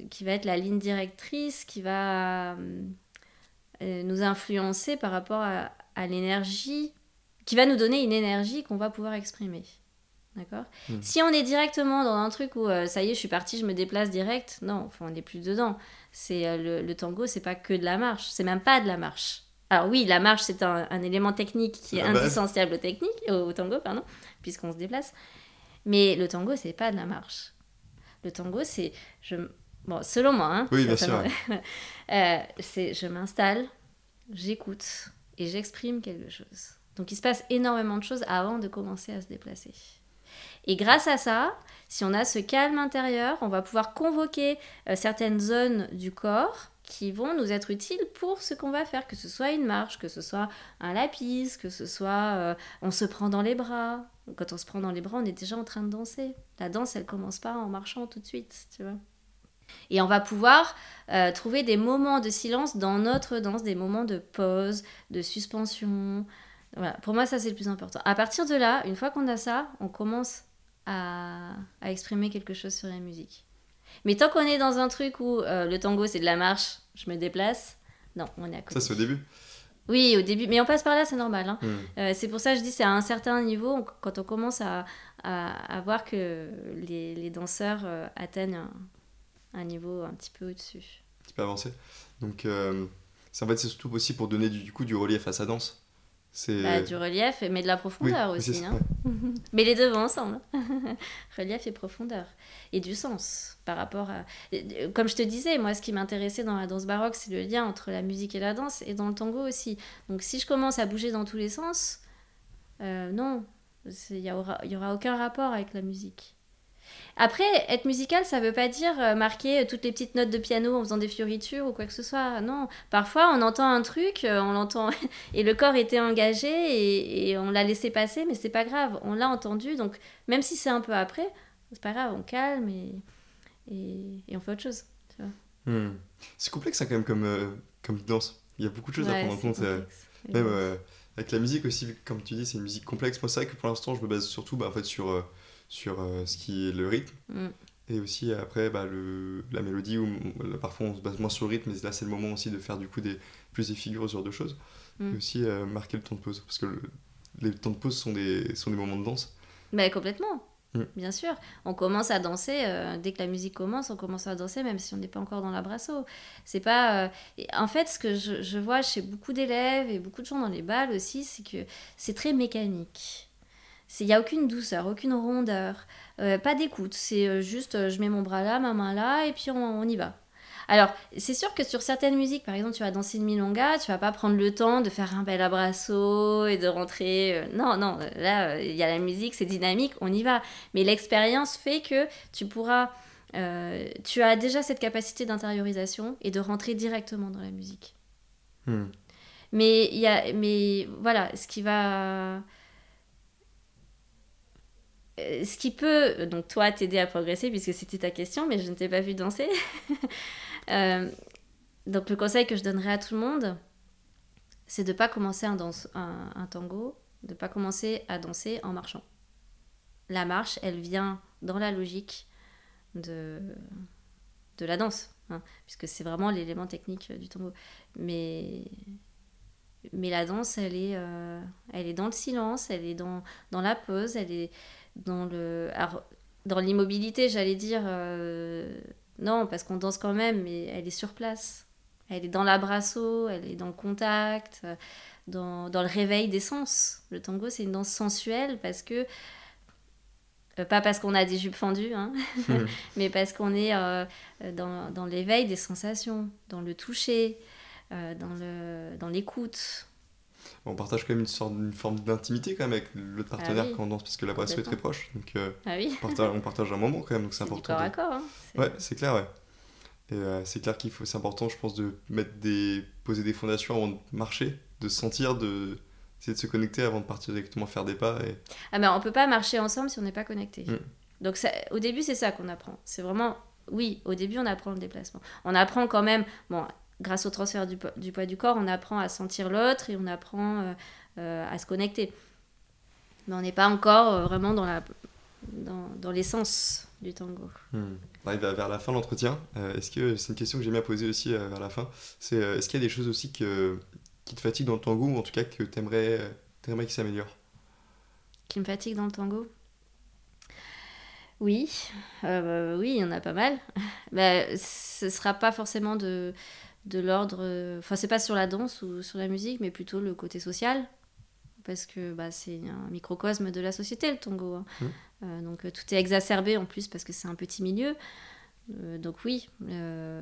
B: qui va être la ligne directrice, qui va euh, nous influencer par rapport à, à l'énergie, qui va nous donner une énergie qu'on va pouvoir exprimer. D'accord? Hmm. Si on est directement dans un truc où euh, ça y est, je suis partie, je me déplace direct, non, enfin, on n'est plus dedans. C'est euh, le, tango, c'est pas que de la marche, c'est même pas de la marche. Alors oui, la marche, c'est un, élément technique qui est indissociable au, technique, au, tango, pardon, puisqu'on se déplace. Mais le tango, c'est pas de la marche. Le tango, c'est... Je... Bon, selon moi, hein,
A: oui, bien sûr. <laughs>
B: Euh, c'est je m'installe, j'écoute, et j'exprime quelque chose. Donc il se passe énormément de choses avant de commencer à se déplacer. Et grâce à ça, si on a ce calme intérieur, on va pouvoir convoquer euh, certaines zones du corps qui vont nous être utiles pour ce qu'on va faire, que ce soit une marche, que ce soit un lapis, que ce soit euh, on se prend dans les bras. Quand on se prend dans les bras, on est déjà en train de danser. La danse, elle commence pas en marchant tout de suite, tu vois. Et on va pouvoir euh, trouver des moments de silence dans notre danse, des moments de pause, de suspension. Voilà. Pour moi, ça, c'est le plus important. À partir de là, une fois qu'on a ça, on commence à, à, exprimer quelque chose sur la musique. Mais tant qu'on est dans un truc où euh, le tango, c'est de la marche, je me déplace, non, on est à côté.
A: Ça, c'est au début?
B: Oui, au début, mais on passe par là, c'est normal. Hein. Hmm. Euh, c'est pour ça que je dis, c'est à un certain niveau, quand on commence à, à, à voir que les, les danseurs atteignent un niveau un petit peu au-dessus.
A: Un petit peu avancé. Donc, euh, en fait, c'est surtout aussi pour donner du, coup du relief à sa danse.
B: C'est bah, du relief, mais de la profondeur aussi. Hein. <laughs> mais les deux vont ensemble. <laughs> relief et profondeur. Et du sens par rapport à. Comme je te disais, moi, ce qui m'intéressait dans la danse baroque, c'est le lien entre la musique et la danse, et dans le tango aussi. Donc, si je commence à bouger dans tous les sens, euh, non, il n'y aura, y aura aucun rapport avec la musique. Après, être musical, ça veut pas dire euh, marquer toutes les petites notes de piano en faisant des fioritures ou quoi que ce soit. Non, parfois on entend un truc, euh, on l'entend <laughs> et le corps était engagé et, on l'a laissé passer, mais c'est pas grave, on l'a entendu. Donc même si c'est un peu après, c'est pas grave, on calme et, et, on fait autre chose.
A: Hmm. C'est complexe ça, quand même comme, euh, comme danse. Il y a beaucoup de choses à prendre en compte. même avec la musique aussi, comme tu dis, c'est une musique complexe. Moi, c'est vrai que pour l'instant, je me base surtout bah, en fait, sur sur euh, ce qui est le rythme. Mm. Et aussi après bah, le, la mélodie, où parfois on se base moins sur le rythme, mais là c'est le moment aussi de faire du coup des, plus des figures, ce genre de choses. Mm. Et aussi euh, marquer le temps de pause, parce que les temps de pause sont des, sont des moments de danse.
B: Mais complètement, mm. bien sûr. On commence à danser, euh, dès que la musique commence, on commence à danser, même si on n'est pas encore dans la brasso. C'est pas. En fait, ce que je, je vois chez beaucoup d'élèves et beaucoup de gens dans les balles aussi, c'est que c'est très mécanique. Il n'y a aucune douceur, aucune rondeur, euh, pas d'écoute. C'est euh, juste, euh, je mets mon bras là, ma main là, et puis on, y va. Alors, c'est sûr que sur certaines musiques, par exemple, tu vas danser une milonga, tu vas pas prendre le temps de faire un bel abrazo et de rentrer. Non, non, là, il y a la musique, c'est dynamique, on y va. Mais l'expérience fait que tu pourras. euh, tu as déjà cette capacité d'intériorisation et de rentrer directement dans la musique.
A: Hmm.
B: Mais, y a, mais voilà, ce qui va. Euh, Ce qui peut, donc toi, t'aider à progresser, puisque c'était ta question, mais je ne t'ai pas vu danser. <laughs> Euh, donc le conseil que je donnerais à tout le monde, c'est de ne pas commencer un, tango, de ne pas commencer à danser en marchant. La marche, elle vient dans la logique de, la danse, hein, puisque c'est vraiment l'élément technique euh, du tango. Mais, la danse, elle est, euh, dans le silence, elle est dans la pause, elle est dans le alors, dans l'immobilité, j'allais dire euh, non, parce qu'on danse quand même, mais elle est sur place. Elle est dans l'abrasso, elle est dans le contact, euh, dans, dans le réveil des sens. Le tango, c'est une danse sensuelle parce que euh, pas parce qu'on a des jupes fendues, hein, <laughs> <laughs> mais parce qu'on est euh, dans, dans l'éveil des sensations, dans le toucher, euh, dans l'écoute.
A: On partage quand même une sorte une forme d'intimité quand même avec l'autre partenaire
B: oui.
A: quand on danse, parce que la brasso est très proche. Donc euh,
B: Ah oui,
A: on, partage, on partage un moment quand même, donc c'est important.
B: corps
A: de-
B: à corps. hein. C'est-
A: Ouais, c'est clair, ouais. Et euh, c'est clair qu'il faut, c'est important, je pense, de mettre des, poser des fondations avant de marcher, de se sentir, de essayer de se connecter avant de partir directement faire des pas. Et...
B: Ah ben on peut pas marcher ensemble si on n'est pas connecté.
A: Mm.
B: Donc ça, au début c'est ça qu'on apprend. C'est vraiment, oui, au début on apprend le déplacement. On apprend quand même, bon, grâce au transfert du, po- du poids du corps, on apprend à sentir l'autre et on apprend euh, euh, à se connecter. Mais on n'est pas encore euh, vraiment dans la, dans, dans l'essence du tango.
A: On arrive à- vers la fin de l'entretien. Est-ce que c'est une question que j'aime bien poser aussi vers la fin C'est est-ce qu'il y a des choses aussi que, qui te fatiguent dans le tango ou en tout cas que tu aimerais, qui s'améliorent
B: Qui me fatigue dans le tango? Oui, euh, oui, il y en a pas mal. <laughs> bah, ce sera pas forcément de, de l'ordre. euh, Enfin, c'est pas sur la danse ou sur la musique, mais plutôt le côté social. Parce que bah, c'est un microcosme de la société, le tango. hein.
A: Mhm.
B: Euh, donc euh, tout est exacerbé en plus parce que c'est un petit milieu. Euh, donc oui, euh,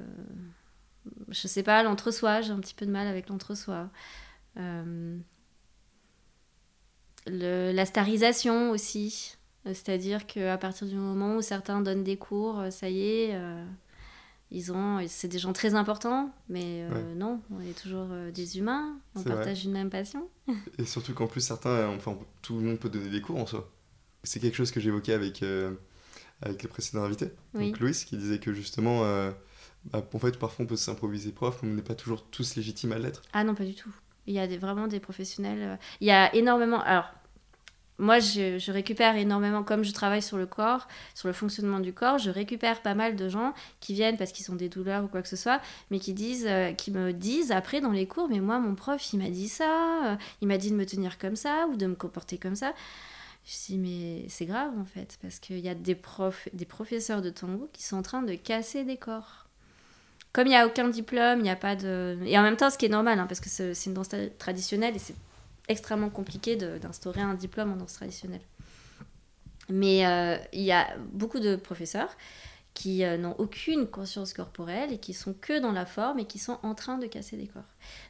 B: je sais pas, l'entre-soi, j'ai un petit peu de mal avec l'entre-soi. Le- la starisation aussi. C'est-à-dire qu'à partir du moment où certains donnent des cours, ça y est, ils ont, c'est des gens très importants, mais euh,
A: Ouais.
B: non, on est toujours euh, des humains, on
A: vrai.
B: partage une même passion. <laughs>
A: Et surtout qu'en plus, certains, euh, enfin, tout le monde peut donner des cours en soi. C'est quelque chose que j'évoquais avec, euh, avec les précédents invités.
B: Oui.
A: Donc Louis, qui disait que justement, bah, en fait, parfois on peut s'improviser prof, mais on n'est pas toujours tous légitimes à l'être.
B: Ah non, pas du tout. Il y a des, vraiment des professionnels. Il y a énormément. Alors, moi, je, récupère énormément, comme je travaille sur le corps, sur le fonctionnement du corps, je récupère pas mal de gens qui viennent parce qu'ils ont des douleurs ou quoi que ce soit, mais qui, disent, euh, qui me disent après dans les cours, mais moi, mon prof, il m'a dit ça, euh, il m'a dit de me tenir comme ça ou de me comporter comme ça. Je dis, mais c'est grave en fait, parce qu'il y a des, profs, des professeurs de tango qui sont en train de casser des corps. Comme il n'y a aucun diplôme, il n'y a pas de. Et en même temps, ce qui est normal, hein, parce que c'est une danse tra- traditionnelle et c'est extrêmement compliqué d'instaurer un diplôme en danse traditionnelle. Mais euh, il y a beaucoup de professeurs qui euh, n'ont aucune conscience corporelle et qui sont que dans la forme et qui sont en train de casser des corps.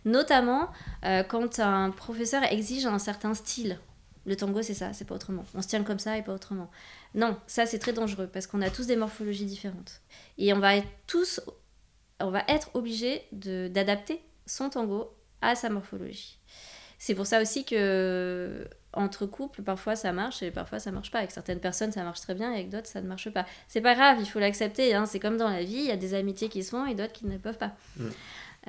B: Notamment euh, quand un professeur exige un certain style. Le tango, c'est ça, c'est pas autrement. On se tient comme ça et pas autrement. Non, ça c'est très dangereux parce qu'on a tous des morphologies différentes. Et on va être tous, on va être obligé d'adapter son tango à sa morphologie. C'est pour ça aussi que entre couples, parfois ça marche et parfois ça marche pas. Avec certaines personnes, ça marche très bien et avec d'autres, ça ne marche pas. C'est pas grave, il faut l'accepter. hein. C'est comme dans la vie, il y a des amitiés qui se font et d'autres qui ne peuvent pas.
A: Mm.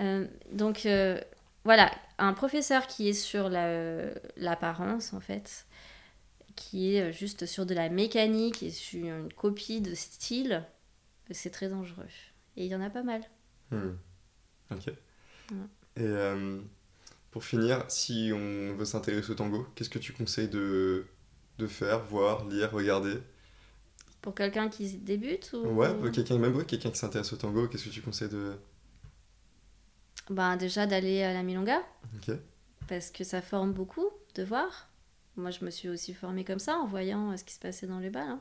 B: Euh, donc euh, voilà, un professeur qui est sur la- l'apparence en fait, qui est juste sur de la mécanique et sur une copie de style, c'est très dangereux. Et il y en a pas mal.
A: Hmm. Ok.
B: Ouais.
A: Et euh, pour finir, si on veut s'intéresser au tango, qu'est-ce que tu conseilles de, de faire, voir, lire, regarder?
B: Pour quelqu'un qui débute ou...
A: Ouais, pour quelqu'un même ouais, quelqu'un qui s'intéresse au tango, qu'est-ce que tu conseilles de.
B: Ben, déjà d'aller à la Milonga,
A: Ok.
B: parce que ça forme beaucoup de voir. Moi, je me suis aussi formée comme ça, en voyant euh, ce qui se passait dans les bals. hein.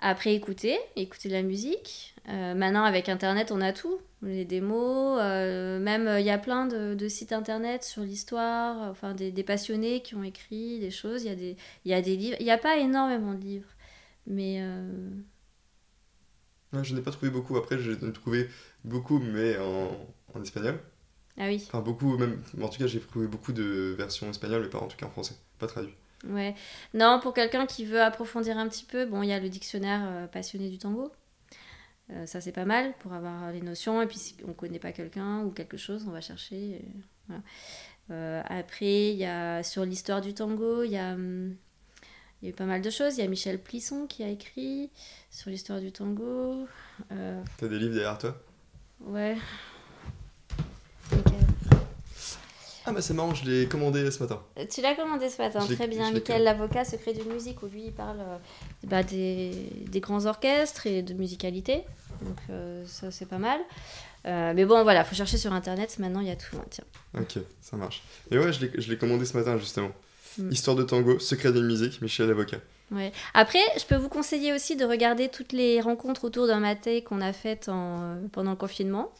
B: Après, écouter, écouter de la musique. Euh, maintenant, avec Internet, on a tout. Les démos, euh, même il y a plein de, de sites Internet sur l'histoire, enfin des, des, passionnés qui ont écrit des choses. Il y, a des, y a des livres. Il n'y a pas énormément de livres. Mais... Euh...
A: Je n'ai pas trouvé beaucoup. Après, j'ai trouvé beaucoup, mais en, en espagnol.
B: Ah oui.
A: Enfin, beaucoup, même. En tout cas, j'ai trouvé beaucoup de versions espagnoles, mais pas en tout cas en français. Pas traduit.
B: Ouais. Non, pour quelqu'un qui veut approfondir un petit peu, bon, il y a le dictionnaire euh, passionné du tango. Euh, ça, c'est pas mal pour avoir les notions. Et puis, si on connaît pas quelqu'un ou quelque chose, on va chercher. Et, voilà. euh, après, il y a sur l'histoire du tango, il y a. Hum, il y a eu pas mal de choses. Il y a Michel Plisson qui a écrit sur l'histoire du tango.
A: T'as des livres derrière toi?
B: Ouais.
A: Ah bah c'est marrant, je l'ai commandé ce matin.
B: Euh, Tu l'as commandé ce matin, très bien. Michael l'avocat, secret d'une musique, où lui il parle euh, bah, des, des grands orchestres et de musicalité. Donc euh, ça c'est pas mal. Euh, mais bon voilà, faut chercher sur internet, maintenant il y a tout. hein, tiens.
A: Ok, ça marche. Et ouais, je l'ai- commandé ce matin justement.
B: Mm.
A: Histoire de tango, secret d'une musique, Michel Avocat.
B: Ouais. Après, je peux vous conseiller aussi de regarder toutes les rencontres autour d'un maté qu'on a faites en, pendant le confinement.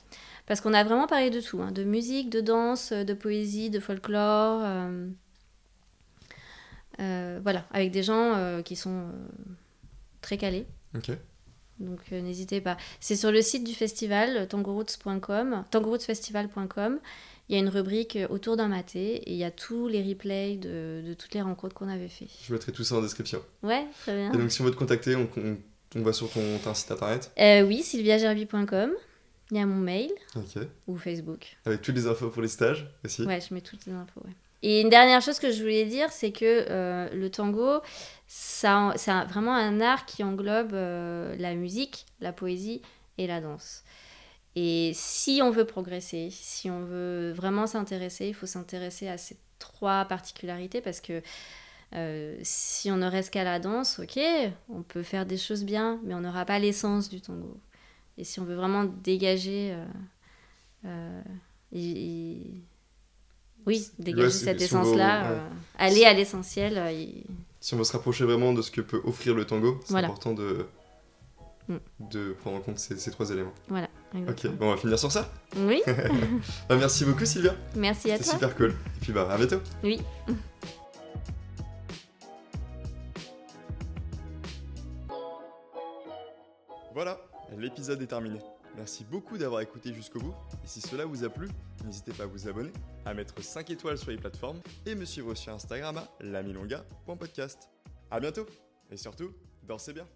B: Parce qu'on a vraiment parlé de tout, hein, de musique, de danse, de poésie, de folklore. euh, euh, voilà, avec des gens euh, qui sont très calés.
A: Ok.
B: Donc euh, n'hésitez pas. C'est sur le site du festival, tangoroots.com, tangorootsfestival.com. Il y a une rubrique autour d'un maté et il y a tous les replays de, de toutes les rencontres qu'on avait fait.
A: Je mettrai tout ça en description.
B: Ouais, très bien.
A: Et donc si on veut te contacter, on, on, on va sur ton, site internet.
B: Euh, oui, sylviagerby.com. Il y a mon mail ou Facebook.
A: Avec toutes les infos pour les stages aussi.
B: Ouais, je mets toutes les infos. ouais. Et une dernière chose que je voulais dire, c'est que euh, le tango, ça, c'est vraiment un art qui englobe euh, la musique, la poésie et la danse. Et si on veut progresser, si on veut vraiment s'intéresser, il faut s'intéresser à ces trois particularités parce que euh, si on ne reste qu'à la danse, ok, on peut faire des choses bien, mais on n'aura pas l'essence du tango. Et si on veut vraiment dégager, euh, euh, et- et- oui, dégager
A: Ouais, c'est-
B: cette
A: si
B: essence-là,
A: ouais.
B: euh, aller à l'essentiel, et-
A: Si on veut se rapprocher vraiment de ce que peut offrir le tango, c'est
B: Voilà.
A: important de,
B: Mm.
A: de prendre en compte ces, ces trois éléments.
B: voilà.
A: Ok, bon, on va finir sur ça.
B: Oui, <laughs>
A: Bah, merci beaucoup Sylvia,
B: merci à toi.
A: super cool. Et puis bah à bientôt.
B: Oui.
A: Voilà, l'épisode est terminé. Merci beaucoup d'avoir écouté jusqu'au bout. Et si cela vous a plu, n'hésitez pas à vous abonner, à mettre 5 étoiles sur les plateformes et me suivre sur Instagram à lamilonga.podcast. A bientôt et surtout, dansez bien